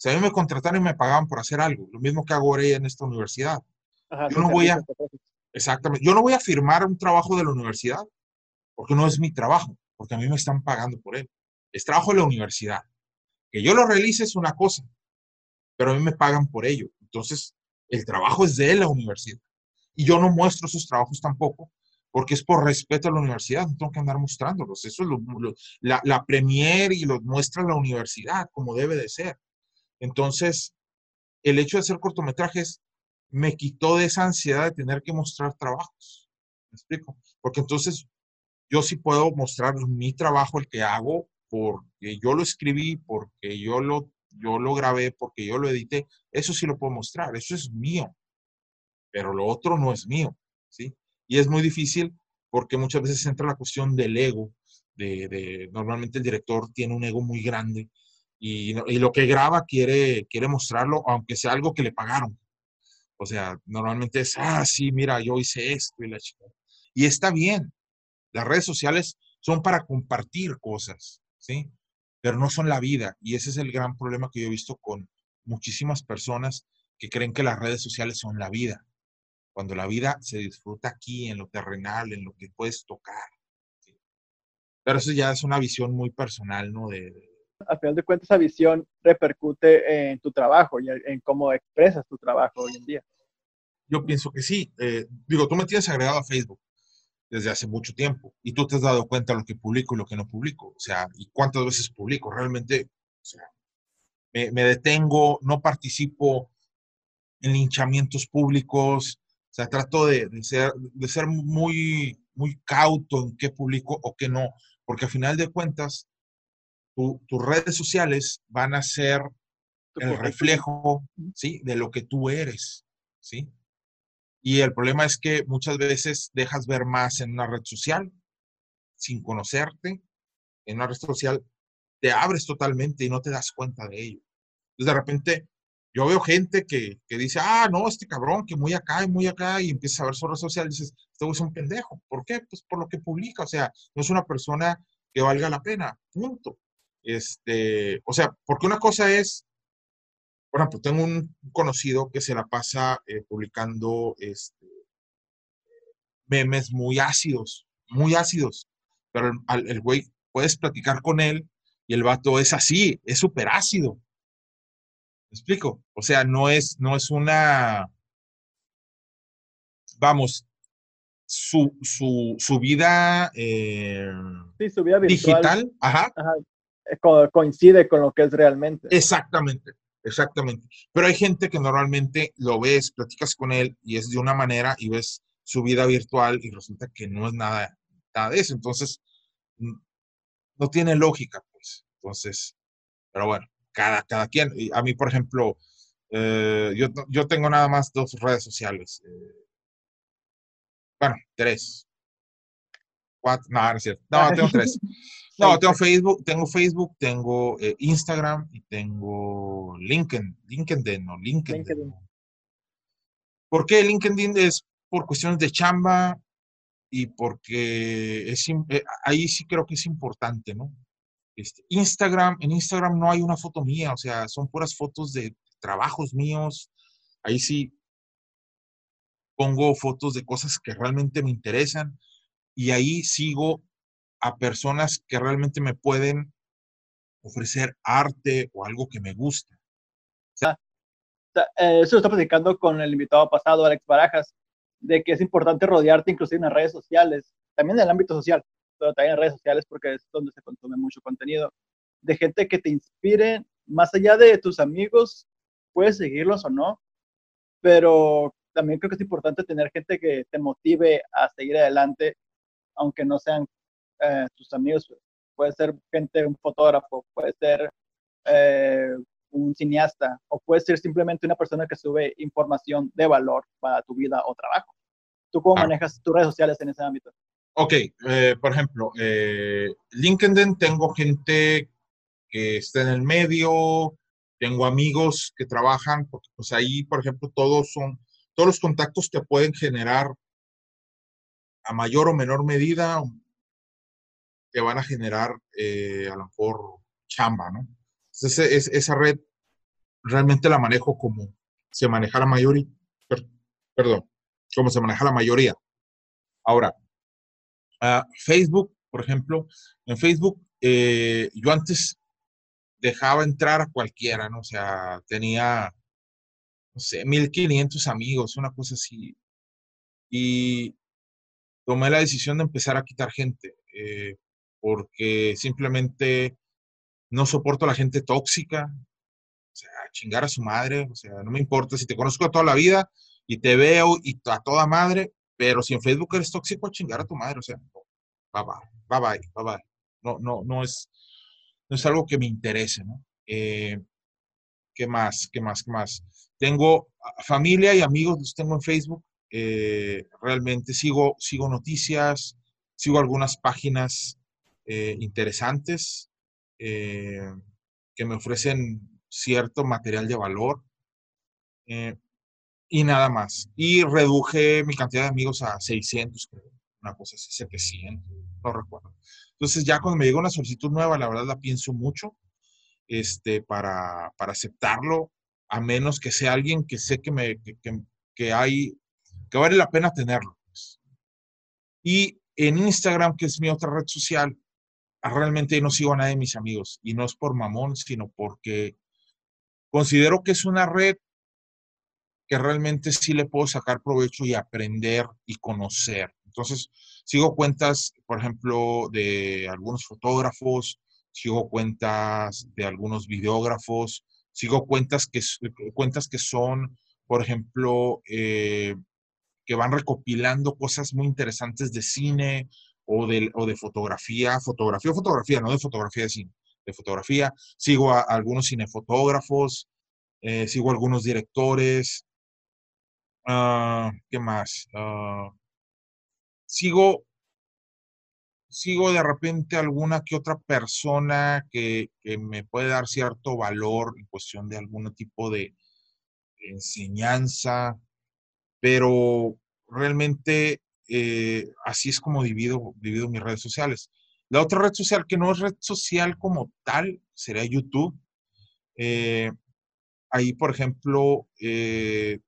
Sea, a mí me contrataron y me pagaban por hacer algo, lo mismo que hago ahora en esta universidad. Ajá, yo no voy a, exactamente, yo no voy a firmar un trabajo de la universidad porque no es mi trabajo, porque a mí me están pagando por él. Es trabajo de la universidad. Que yo lo realice es una cosa, pero a mí me pagan por ello. Entonces, el trabajo es de la universidad. Y yo no muestro esos trabajos tampoco, porque es por respeto a la universidad, no tengo que andar mostrándolos. Eso es lo, lo, la, la premier y lo muestra la universidad, como debe de ser. Entonces, el hecho de hacer cortometrajes me quitó de esa ansiedad de tener que mostrar trabajos. ¿Me explico? Porque entonces yo sí puedo mostrar mi trabajo, el que hago, porque yo lo escribí, porque yo lo, yo lo grabé, porque yo lo edité. Eso sí lo puedo mostrar, eso es mío. Pero lo otro no es mío, ¿sí? Y es muy difícil porque muchas veces entra la cuestión del ego, de, de normalmente el director tiene un ego muy grande y, y, lo que graba quiere, quiere mostrarlo, aunque sea algo que le pagaron. O sea, normalmente es, ah, sí, mira, yo hice esto y la chica. Y está bien, las redes sociales son para compartir cosas, ¿sí? Pero no son la vida. Y ese es el gran problema que yo he visto con muchísimas personas que creen que las redes sociales son la vida. Cuando la vida se disfruta aquí, en lo terrenal, en lo que puedes tocar. ¿sí? Pero eso ya es una visión muy personal, ¿no? De, Al final de cuentas, esa visión repercute en tu trabajo y en cómo expresas tu trabajo hoy en día. Yo pienso que sí. Eh, digo, tú me tienes agregado a Facebook desde hace mucho tiempo y tú te has dado cuenta de lo que publico y lo que no publico, o sea, y cuántas veces publico, realmente, me, detengo, no participo en linchamientos públicos, o sea, trato de, ser, muy, muy cauto en qué publico o qué no, porque al final de cuentas, tu, tus redes sociales van a ser el reflejo, ¿sí? De lo que tú eres, ¿sí? Y el problema es que muchas veces dejas ver más en una red social sin conocerte en una red social, te abres totalmente y no te das cuenta de ello. Entonces, de repente, yo veo gente que, que, dice, ah, no, este cabrón, que muy acá y muy acá, y empiezas a ver su red social, y dices, este es un pendejo. ¿Por qué? Pues por lo que publica, o sea, no es una persona que valga la pena, punto. Este, o sea, porque una cosa es, por ejemplo, tengo un conocido que se la pasa eh, publicando este, memes muy ácidos, muy ácidos, pero el, el güey, puedes platicar con él y el vato es así, es súper ácido. ¿Me explico? O sea, no es, no es una, vamos, su, su, su vida, eh, sí, su vida digital, ajá, coincide con lo que es realmente. Exactamente, exactamente. Pero hay gente que normalmente lo ves, platicas con él y es de una manera y ves su vida virtual y resulta que no es nada, nada de eso. Entonces, no tiene lógica, pues. Entonces, pero bueno, cada, cada quien. A mí, por ejemplo, eh, yo, yo, tengo nada más dos redes sociales. Eh, bueno, tres. Cuatro, no, no es cierto. No, tengo tres. No, tengo Facebook, tengo Facebook, tengo eh, Instagram y tengo LinkedIn, LinkedIn, no, LinkedIn. LinkedIn. ¿Por qué LinkedIn? Es por cuestiones de chamba y porque es, eh, ahí sí creo que es importante, ¿no? Este, Instagram, en Instagram no hay una foto mía, o sea, son puras fotos de trabajos míos. Ahí sí pongo fotos de cosas que realmente me interesan y ahí sigo a personas que realmente me pueden ofrecer arte o algo que me gusta. Eh, eso lo está platicando con el invitado pasado, Alex Barajas, de que es importante rodearte inclusive en las redes sociales, también en el ámbito social, pero también en redes sociales porque es donde se consume mucho contenido, de gente que te inspire, más allá de tus amigos, puedes seguirlos o no, pero también creo que es importante tener gente que te motive a seguir adelante, aunque no sean eh, tus amigos, puede ser gente, un fotógrafo, puede ser eh, un cineasta o puede ser simplemente una persona que sube información de valor para tu vida o trabajo. ¿Tú cómo manejas tus redes sociales en ese ámbito? Ok, eh, por ejemplo, LinkedIn tengo gente que está en el medio, tengo amigos que trabajan, porque pues ahí, por ejemplo, todos son, todos los contactos te pueden generar a mayor o menor medida, te van a generar eh, a lo mejor chamba, ¿no? Entonces, esa red realmente la manejo como se maneja la mayoría, perdón, como se maneja la mayoría. Ahora, Facebook, por ejemplo, en Facebook eh, yo antes dejaba entrar a cualquiera, ¿no? O sea, tenía, no sé, 1500 amigos, una cosa así. Y tomé la decisión de empezar a quitar gente, eh, porque simplemente no soporto a la gente tóxica, o sea, chingar a su madre, o sea, no me importa si te conozco toda la vida y te veo y a toda madre, pero si en Facebook eres tóxico, chingar a tu madre, o sea, bye bye, bye bye, bye bye. No, no, no es, no es algo que me interese, ¿no? Eh, ¿Qué más? ¿Qué más? ¿Qué más? Tengo familia y amigos, los tengo en Facebook. Eh, realmente sigo, sigo noticias, sigo algunas páginas eh, interesantes. Eh, que me ofrecen cierto material de valor eh, y nada más. Y reduje mi cantidad de amigos a 600, una cosa así, 700, no recuerdo. Entonces ya cuando me llega una solicitud nueva, la verdad la pienso mucho este, para, para aceptarlo, a menos que sea alguien que sé que, me, que, que hay, que vale la pena tenerlo. Pues. Y en Instagram, que es mi otra red social, realmente no sigo a nadie de mis amigos y no es por mamón, sino porque considero que es una red que realmente sí le puedo sacar provecho y aprender y conocer. Entonces, sigo cuentas, por ejemplo, de algunos fotógrafos, sigo cuentas de algunos videógrafos, sigo cuentas que, cuentas que son, por ejemplo, eh, que van recopilando cosas muy interesantes de cine o de, o de fotografía, fotografía o fotografía, no de fotografía de cine, de fotografía. Sigo a, algunos cinefotógrafos, eh, sigo a algunos directores. Uh, ¿Qué más? Uh, sigo, sigo de repente alguna que otra persona que, que, me puede dar cierto valor en cuestión de algún tipo de enseñanza, pero realmente eh, así es como divido, divido mis redes sociales. La otra red social que no es red social como tal sería YouTube. Eh, ahí, por ejemplo, eh,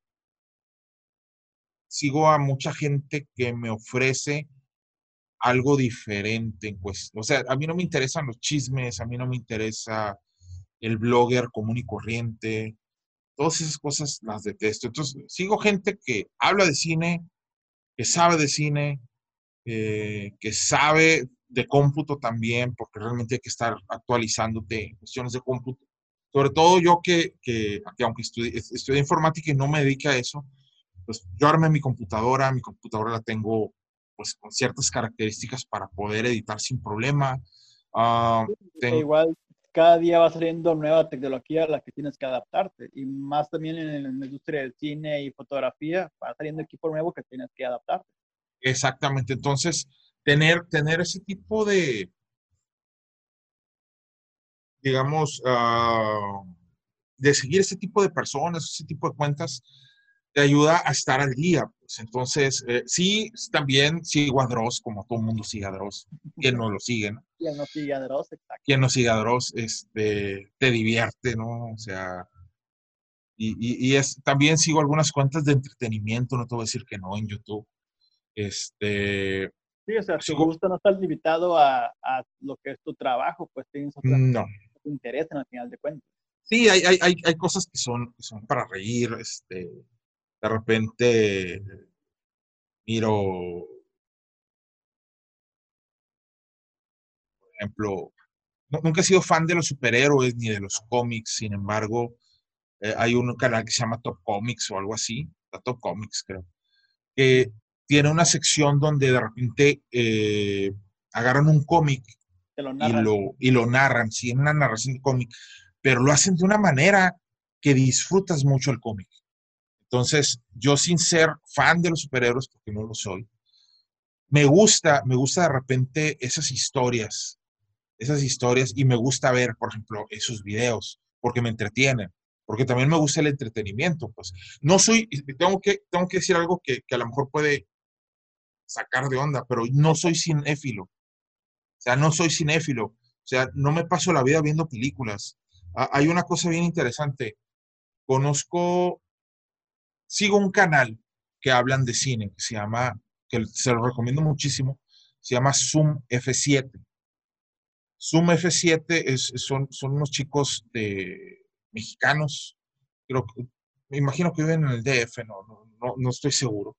sigo a mucha gente que me ofrece algo diferente. Pues, o sea, a mí no me interesan los chismes, a mí no me interesa el blogger común y corriente. Todas esas cosas las detesto. Entonces, sigo gente que habla de cine, que sabe de cine, eh, que sabe de cómputo también, porque realmente hay que estar actualizándote en cuestiones de cómputo. Sobre todo yo que, que, aunque estudié, informática y no me dedique a eso, pues yo armé mi computadora, mi computadora la tengo pues con ciertas características para poder editar sin problema. Uh, Igual cada día va saliendo nueva tecnología a la que tienes que adaptarte y más también en la industria del cine y fotografía va saliendo equipo nuevo que tienes que adaptarte. Exactamente, entonces tener, tener ese tipo de, digamos, uh, de seguir ese tipo de personas, ese tipo de cuentas, te ayuda a estar al día. Pues. Entonces, eh, sí, también sigo a Dross, como todo el mundo sigue a Dross. Quien no lo sigue, ¿no? Quien no sigue a Dross, exacto. Quien no sigue a Dross, este, te divierte, ¿no? O sea, y, y, es, también sigo algunas cuentas de entretenimiento, no te voy a decir que no, en YouTube. Este, sí, o sea, si gusta no estar limitado a, a, lo que es tu trabajo, pues tienes otras no. que te interesan al final de cuentas. Sí, hay, hay, hay, hay cosas que son, que son para reír, este, de repente miro, por ejemplo, nunca he sido fan de los superhéroes ni de los cómics, sin embargo, eh, hay un canal que se llama Top Comics o algo así, Top Comics creo, que tiene una sección donde de repente eh, agarran un cómic y lo, y lo narran, sí, en una narración de cómic, pero lo hacen de una manera que disfrutas mucho el cómic. Entonces, yo sin ser fan de los superhéroes, porque no lo soy, me gusta, me gusta de repente esas historias, esas historias, y me gusta ver, por ejemplo, esos videos, porque me entretienen, porque también me gusta el entretenimiento. Pues no soy, tengo que, tengo que decir algo que, que a lo mejor puede sacar de onda, pero no soy cinéfilo. O sea, no soy cinéfilo. O sea, no me paso la vida viendo películas. hay una cosa bien interesante. Conozco sigo un canal que hablan de cine, que se llama, que se lo recomiendo muchísimo, se llama Zoom F7. Zoom F7 es, son, son unos chicos de mexicanos, creo me imagino que viven en el DF, no, no, no estoy seguro.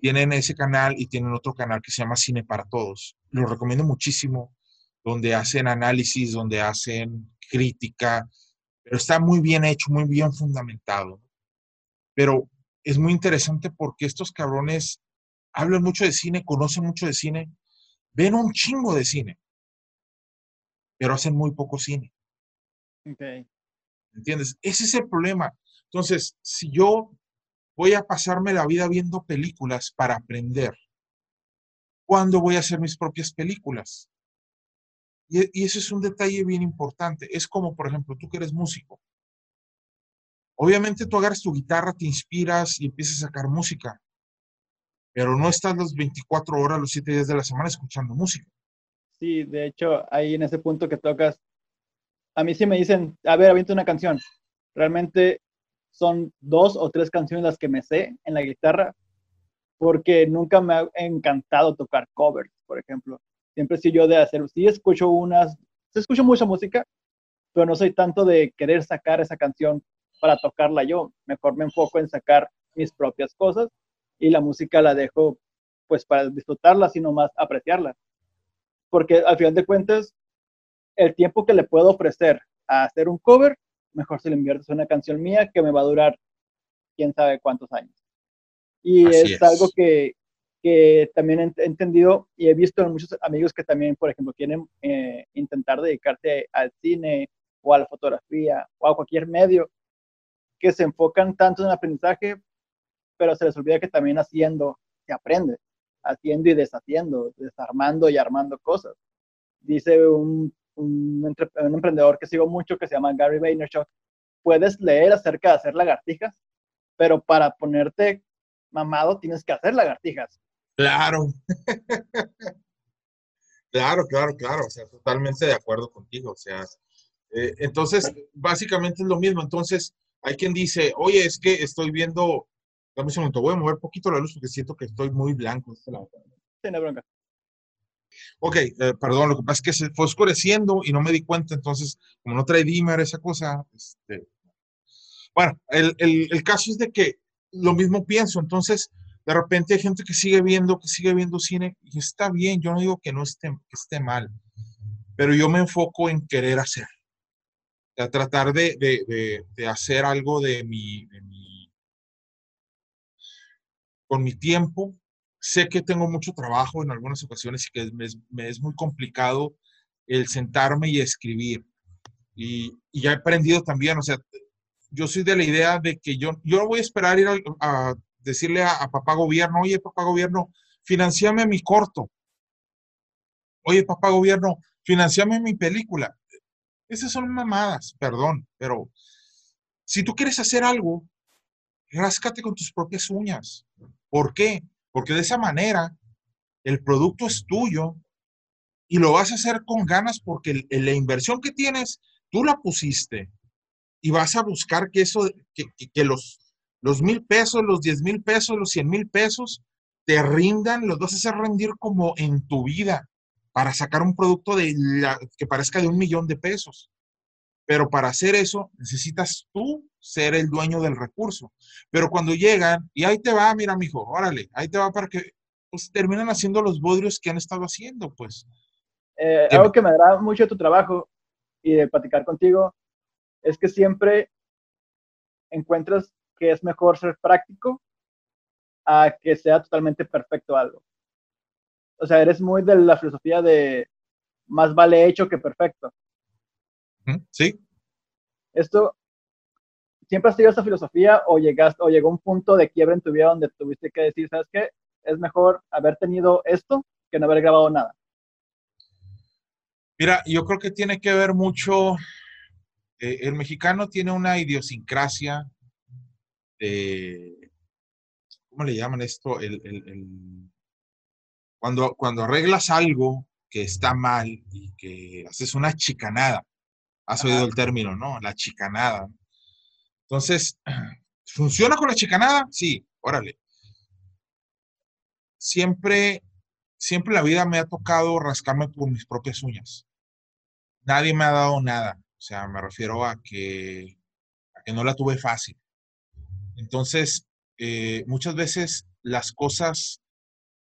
Tienen ese canal y tienen otro canal que se llama Cine para Todos. Lo recomiendo muchísimo, donde hacen análisis, donde hacen crítica, pero está muy bien hecho, muy bien fundamentado. Pero es muy interesante porque estos cabrones hablan mucho de cine, conocen mucho de cine, ven un chingo de cine, pero hacen muy poco cine. Okay. ¿Entiendes? Ese es el problema. Entonces, si yo voy a pasarme la vida viendo películas para aprender, ¿cuándo voy a hacer mis propias películas? Y, y ese es un detalle bien importante. Es como, por ejemplo, tú que eres músico. Obviamente tú agarras tu guitarra, te inspiras y empiezas a sacar música, pero no estás las 24 horas, los 7 días de la semana escuchando música. Sí, de hecho, ahí en ese punto que tocas, a mí sí me dicen, a ver, avienta una canción. Realmente son dos o tres canciones las que me sé en la guitarra, porque nunca me ha encantado tocar covers, por ejemplo. Siempre soy yo de hacer, sí escucho unas, sí escucho mucha música, pero no soy tanto de querer sacar esa canción para tocarla yo. Mejor me enfoco en sacar mis propias cosas y la música la dejo pues para disfrutarla, sino más apreciarla. Porque al final de cuentas, el tiempo que le puedo ofrecer a hacer un cover, mejor se lo invierto en una canción mía que me va a durar quién sabe cuántos años. Y es, algo que, que, también he entendido y he visto en muchos amigos que también, por ejemplo, quieren eh, intentar dedicarse al cine o a la fotografía o a cualquier medio que se enfocan tanto en el aprendizaje, pero se les olvida que también haciendo se aprende. haciendo y deshaciendo, desarmando y armando cosas. Dice un, un, emprendedor que sigo mucho que se llama Gary Vaynerchuk, puedes leer acerca de hacer lagartijas, pero para ponerte mamado tienes que hacer lagartijas. Claro. claro, claro, claro. O sea, totalmente de acuerdo contigo. O sea, eh, entonces, básicamente es lo mismo. Entonces, hay quien dice, oye, es que estoy viendo, dame un segundo, voy a mover un poquito la luz porque siento que estoy muy blanco. Sí, no bronca. Ok, eh, perdón, lo que pasa es que se fue oscureciendo y no me di cuenta, entonces, como no trae dimmer esa cosa, este, bueno, el, el, el caso es de que lo mismo pienso, entonces, de repente hay gente que sigue viendo, que sigue viendo cine y está bien, yo no digo que no esté, que esté mal, pero yo me enfoco en querer hacer, a tratar de, de, de, hacer algo de mi, de mi, con mi tiempo. Sé que tengo mucho trabajo en algunas ocasiones y que me es, muy complicado el sentarme y escribir. Y, ya he aprendido también, o sea, yo soy de la idea de que yo, yo voy a esperar ir a, a decirle a, papá gobierno, oye, papá gobierno, financiame mi corto. Oye, papá gobierno, financiame mi película. Esas son mamadas, perdón, pero si tú quieres hacer algo, ráscate con tus propias uñas. ¿Por qué? Porque de esa manera el producto es tuyo y lo vas a hacer con ganas porque la inversión que tienes, tú la pusiste y vas a buscar que eso, que, los los mil pesos, los diez mil pesos, los cien mil pesos, te rindan, los vas a hacer rendir como en tu vida para sacar un producto de que parezca de un millón de pesos. Pero para hacer eso necesitas tú ser el dueño del recurso. Pero cuando llegan, y ahí te va, mira, mijo, órale, ahí te va para que pues, terminan haciendo los bodrios que han estado haciendo, pues. Eh, algo que me agrada mucho de tu trabajo y de platicar contigo es que siempre encuentras que es mejor ser práctico a que sea totalmente perfecto algo. O sea, eres muy de la filosofía de más vale hecho que perfecto. Sí. Esto, ¿siempre has tenido esa filosofía o, llegaste, o llegó un punto de quiebra en tu vida donde tuviste que decir, ¿sabes qué? Es mejor haber tenido esto que no haber grabado nada. Mira, yo creo que tiene que ver mucho, eh, el mexicano tiene una idiosincrasia ¿cómo le llaman esto? El, cuando, cuando arreglas algo que está mal y que haces una chicanada, has oído el término, ¿no? La chicanada. Entonces, ¿funciona con la chicanada? Sí, órale. Siempre, siempre la vida me ha tocado rascarme por mis propias uñas. Nadie me ha dado nada. O sea, me refiero a que, a que no la tuve fácil. Entonces, eh, muchas veces las cosas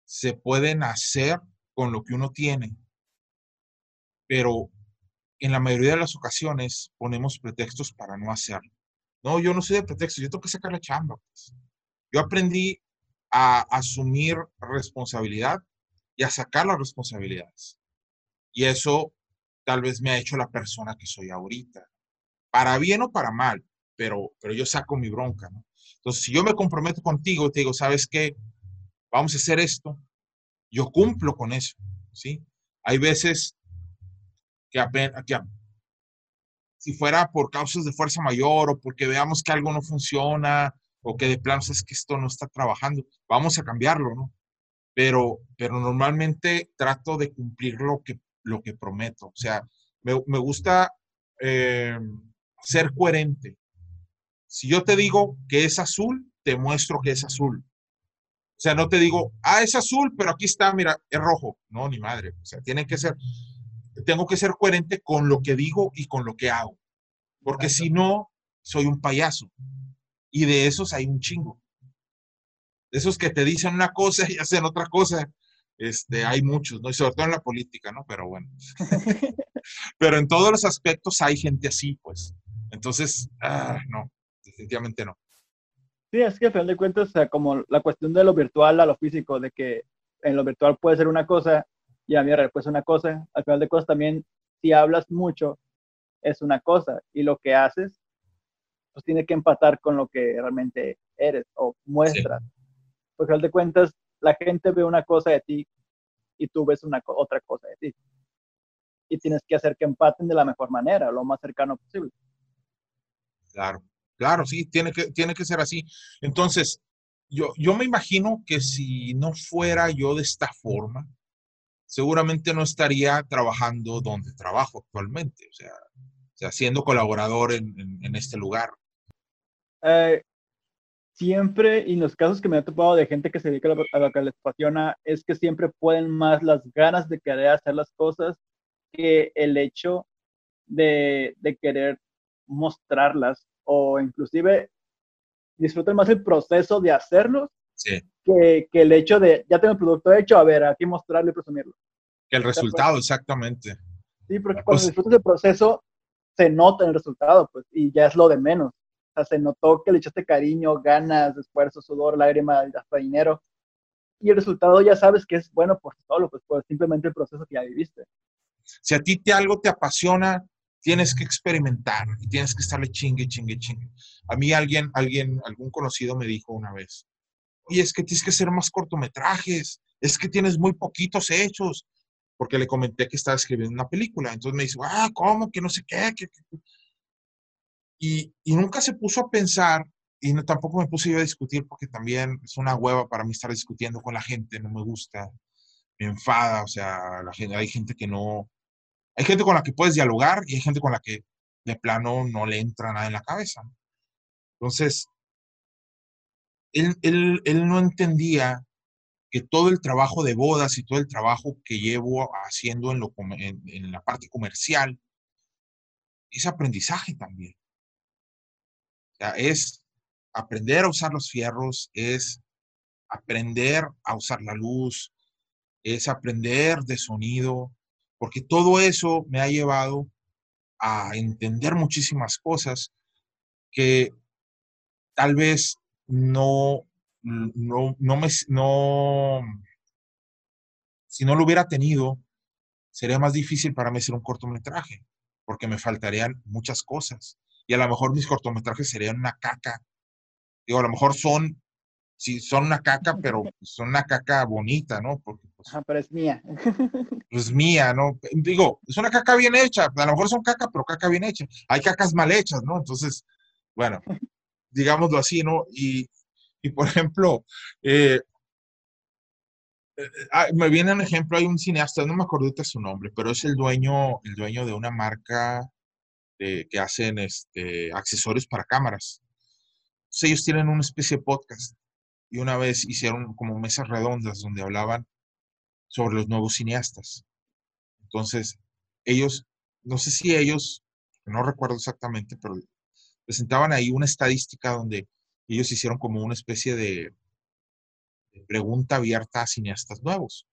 se pueden hacer con lo que uno tiene, pero en la mayoría de las ocasiones ponemos pretextos para no hacerlo. No, yo no soy de pretextos, yo tengo que sacar la chamba. Pues. Yo aprendí a asumir responsabilidad y a sacar las responsabilidades. Y eso tal vez me ha hecho la persona que soy ahorita. Para bien o para mal, pero, pero yo saco mi bronca, ¿no? Entonces, si yo me comprometo contigo, te digo, ¿sabes qué? Vamos a hacer esto. Yo cumplo con eso, ¿sí? Hay veces que apenas, que, si fuera por causas de fuerza mayor o porque veamos que algo no funciona o que de plano es que esto no está trabajando, vamos a cambiarlo, ¿no? Pero, pero normalmente trato de cumplir lo que, lo que prometo. O sea, me, gusta eh, ser coherente. Si yo te digo que es azul, te muestro que es azul. O sea, no te digo, ah, es azul, pero aquí está, mira, es rojo. No, ni madre. O sea, tiene que ser, tengo que ser coherente con lo que digo y con lo que hago. Porque si no, soy un payaso. Y de esos hay un chingo. De esos que te dicen una cosa y hacen otra cosa. Este, hay muchos, ¿no? Y sobre todo en la política, ¿no? Pero bueno. Pero en todos los aspectos hay gente así, pues. Entonces, ah, no definitivamente no. Sí, es que al final de cuentas, o sea, como la cuestión de lo virtual a lo físico, de que en lo virtual puede ser una cosa y a mí puede ser una cosa, al final de cuentas también, si hablas mucho, es una cosa y lo que haces, pues tiene que empatar con lo que realmente eres o muestras. Sí. Porque al final de cuentas, la gente ve una cosa de ti y tú ves una otra cosa de ti. Y tienes que hacer que empaten de la mejor manera, lo más cercano posible. Claro, claro, sí, tiene que, tiene que ser así. Entonces, yo, yo me imagino que si no fuera yo de esta forma, seguramente no estaría trabajando donde trabajo actualmente, o sea, siendo colaborador en, en, este lugar. Eh, siempre, y en los casos que me ha topado de gente que se dedica a lo que les apasiona, es que siempre pueden más las ganas de querer hacer las cosas que el hecho de, de querer mostrarlas o inclusive disfrutan más el proceso de hacerlos que, que, el hecho de, ya tengo el producto hecho, a ver, aquí mostrarlo y presumirlo. Que el resultado, exactamente. Sí, porque cuando disfrutas el proceso, se nota el resultado, pues, y ya es lo de menos. O sea, se notó que le echaste cariño, ganas, esfuerzo, sudor, lágrimas, hasta dinero. Y el resultado ya sabes que es bueno por solo, pues por simplemente el proceso que ya viviste. Si a ti te, algo te apasiona, tienes que experimentar y tienes que estarle chingue, chingue, chingue. A mí alguien, alguien, algún conocido me dijo una vez, oye, es que tienes que hacer más cortometrajes, es que tienes muy poquitos hechos, porque le comenté que estaba escribiendo una película. Entonces me dice, ah, ¿cómo? Que no sé qué. Y, y, nunca se puso a pensar, y no, tampoco me puse yo a discutir, porque también es una hueva para mí estar discutiendo con la gente, no me gusta, me enfada, o sea, la gente, hay gente que no, hay gente con la que puedes dialogar y hay gente con la que de plano no le entra nada en la cabeza. Entonces, él, él, él no entendía que todo el trabajo de bodas y todo el trabajo que llevo haciendo en, lo, en, la parte comercial es aprendizaje también. O sea, es aprender a usar los fierros, es aprender a usar la luz, es aprender de sonido, porque todo eso me ha llevado a entender muchísimas cosas que tal vez no, no, no me, no, si no lo hubiera tenido, sería más difícil para mí hacer un cortometraje, porque me faltarían muchas cosas. Y a lo mejor mis cortometrajes serían una caca. Digo, a lo mejor son sí, son una caca, pero son una caca bonita, ¿no? Porque, pues, pero es mía. Es mía, ¿no? Digo, es una caca bien hecha, a lo mejor son caca, pero caca bien hecha. Hay cacas mal hechas, ¿no? Entonces, bueno, digámoslo así, ¿no? Y, y por ejemplo, eh, eh, ah, me viene un ejemplo, hay un cineasta, no me acuerdo su nombre, pero es el dueño, el dueño de una marca que hacen este, accesorios para cámaras. ellos tienen una especie de podcast y una vez hicieron como mesas redondas donde hablaban sobre los nuevos cineastas. Entonces, ellos, no sé si ellos, no recuerdo exactamente, pero presentaban ahí una estadística donde ellos hicieron como una especie de, pregunta abierta a cineastas nuevos.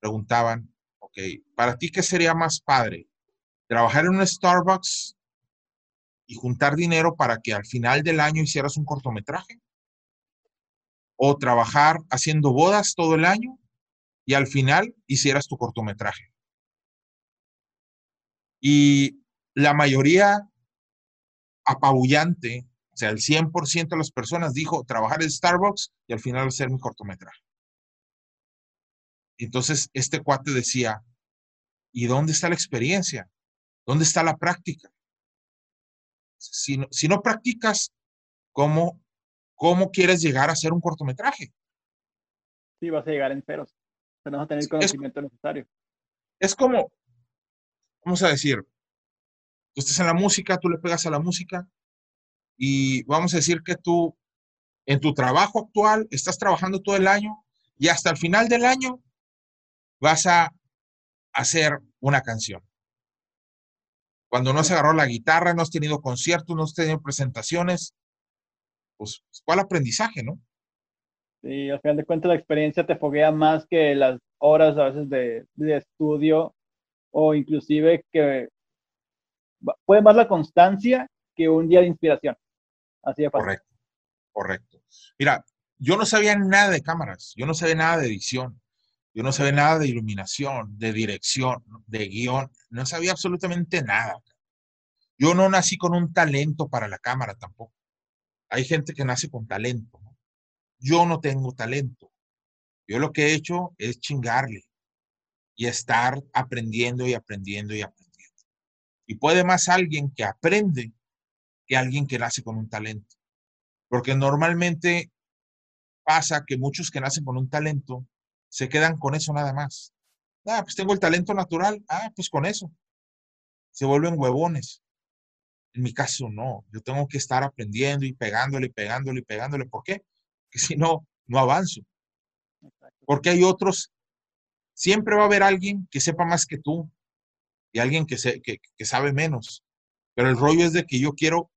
Preguntaban, ok, ¿para ti qué sería más padre? ¿Trabajar en un Starbucks y juntar dinero para que al final del año hicieras un cortometraje? o trabajar haciendo bodas todo el año y al final hicieras tu cortometraje. Y la mayoría apabullante, o sea, el 100% de las personas dijo trabajar en Starbucks y al final hacer mi cortometraje. Entonces, este cuate decía, ¿y dónde está la experiencia? ¿Dónde está la práctica? Si no, si no practicas, ¿cómo ¿cómo quieres llegar a hacer un cortometraje? Sí, vas a llegar en. Pero no vas a tener el conocimiento necesario. Es como, vamos a decir, tú estás en la música, tú le pegas a la música y vamos a decir que tú en tu trabajo actual estás trabajando todo el año y hasta el final del año vas a hacer una canción. Cuando no has agarrado la guitarra, no has tenido conciertos, no has tenido presentaciones, pues, ¿cuál aprendizaje, no? Sí, al final de cuentas la experiencia te foguea más que las horas a veces de, estudio o inclusive que puede más la constancia que un día de inspiración. Así de fácil. Correcto, correcto. Mira, yo no sabía nada de cámaras, yo no sabía nada de edición, yo no sabía nada de iluminación, de dirección, de guion, no sabía absolutamente nada. Yo no nací con un talento para la cámara tampoco. Hay gente que nace con talento. Yo no tengo talento. Yo lo que he hecho es chingarle y estar aprendiendo y aprendiendo y aprendiendo. Y puede más alguien que aprende que alguien que nace con un talento. Porque normalmente pasa que muchos que nacen con un talento se quedan con eso nada más. Ah, pues tengo el talento natural. Ah, pues con eso. Se vuelven huevones. En mi caso, no. Yo tengo que estar aprendiendo y pegándole y pegándole y pegándole. ¿Por qué? Porque si no, no avanzo. Porque hay otros. Siempre va a haber alguien que sepa más que tú y alguien que, se, que, que sabe menos. Pero el rollo es de que yo quiero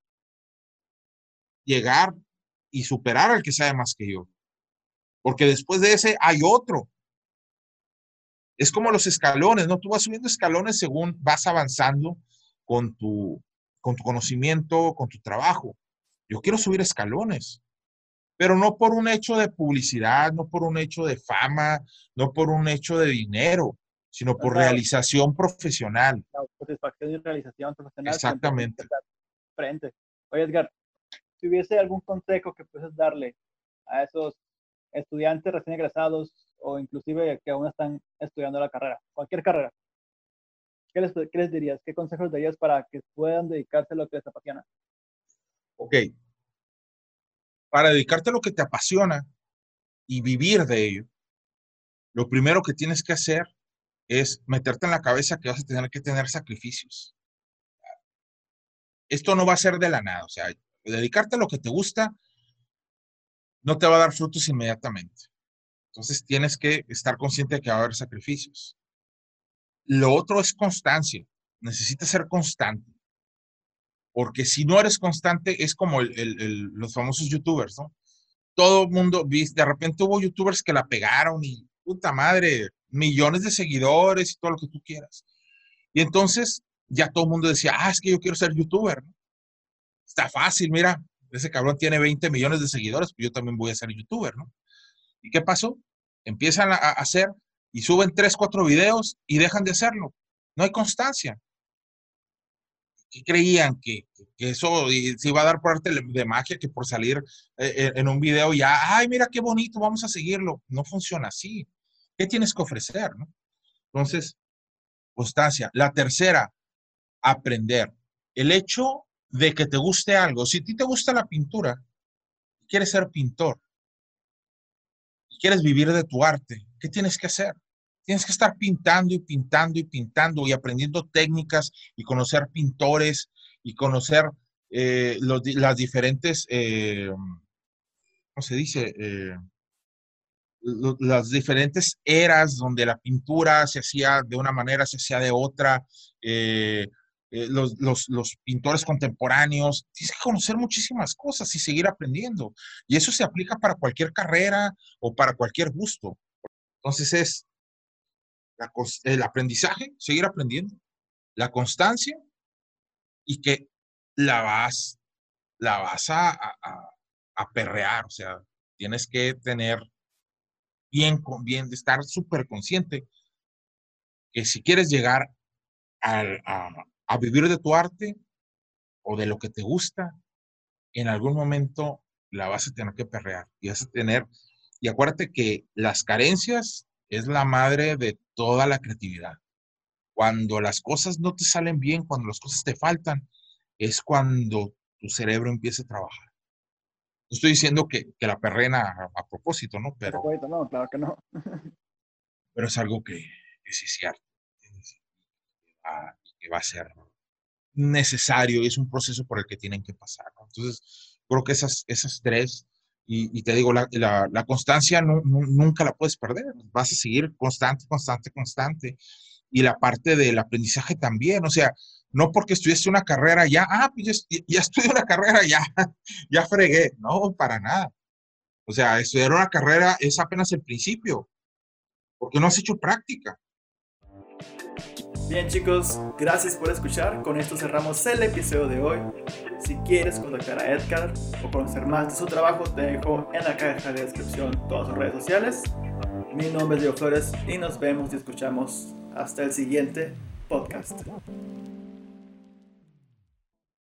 llegar y superar al que sabe más que yo. Porque después de ese hay otro. Es como los escalones, ¿no? Tú vas subiendo escalones según vas avanzando con tu, con tu conocimiento, con tu trabajo. Yo quiero subir escalones, pero no por un hecho de publicidad, no por un hecho de fama, no por un hecho de dinero, sino por realización profesional. satisfacción y realización profesional. Exactamente. Frente. Oye, Edgar, si hubiese algún consejo que puedes darle a esos estudiantes recién egresados o inclusive que aún están estudiando la carrera, cualquier carrera, ¿qué les, qué les dirías? ¿Qué consejos darías para que puedan dedicarse a lo que les apasiona? Ok. Para dedicarte a lo que te apasiona y vivir de ello, lo primero que tienes que hacer es meterte en la cabeza que vas a tener que tener sacrificios. Esto no va a ser de la nada, o sea, dedicarte a lo que te gusta no te va a dar frutos inmediatamente. Entonces tienes que estar consciente de que va a haber sacrificios. Lo otro es constancia. Necesitas ser constante. Porque si no eres constante, es como los famosos youtubers, ¿no? Todo el mundo, de repente hubo youtubers que la pegaron y puta madre, millones de seguidores y todo lo que tú quieras. Y entonces ya todo el mundo decía, ah, es que yo quiero ser youtuber. Está fácil, mira, ese cabrón tiene 20 millones de seguidores, pues yo también voy a ser youtuber, ¿no? ¿Y qué pasó? Empiezan a, hacer y suben 3, 4 videos y dejan de hacerlo. No hay constancia. ¿Qué creían? Que, que eso se iba a dar por arte de magia, que por salir eh, eh, en un video ya, ay, mira qué bonito, vamos a seguirlo. No funciona así. ¿Qué tienes que ofrecer? ¿no? Entonces, constancia. La tercera, aprender. El hecho de que te guste algo. Si a ti te gusta la pintura, quieres ser pintor, quieres vivir de tu arte, ¿qué tienes que hacer? Tienes que estar pintando y pintando y pintando y aprendiendo técnicas y conocer pintores y conocer eh, las diferentes, eh, ¿cómo se dice? Eh, las diferentes eras donde la pintura se hacía de una manera, se hacía de otra, los, pintores contemporáneos. Tienes que conocer muchísimas cosas y seguir aprendiendo. Y eso se aplica para cualquier carrera o para cualquier gusto. Entonces es el aprendizaje, seguir aprendiendo, la constancia y que la vas, la vas a, a, perrear. O sea, tienes que tener bien, bien, de estar súper consciente que si quieres llegar a, a vivir de tu arte o de lo que te gusta, en algún momento la vas a tener que perrear y vas a tener, y acuérdate que las carencias es la madre de toda la creatividad. Cuando las cosas no te salen bien, cuando las cosas te faltan, es cuando tu cerebro empieza a trabajar. No estoy diciendo que, la perrena a, propósito, ¿no? Pero, no, claro que no. pero es algo que, sí es cierto que va a ser necesario y es un proceso por el que tienen que pasar. Entonces, creo que esas, esas tres, y, te digo, la, la, constancia no, nunca la puedes perder, vas a seguir constante, constante, constante. Y la parte del aprendizaje también, o sea, no porque estudiaste una carrera ya, ah, pues ya, ya una carrera, ya, ya fregué, no, para nada. O sea, estudiar una carrera es apenas el principio, porque no has hecho práctica. Bien chicos, gracias por escuchar. Con esto cerramos el episodio de hoy. Si quieres contactar a Edgar o conocer más de su trabajo, te dejo en la caja de descripción todas sus redes sociales. Mi nombre es Diego Flores y nos vemos y escuchamos hasta el siguiente podcast.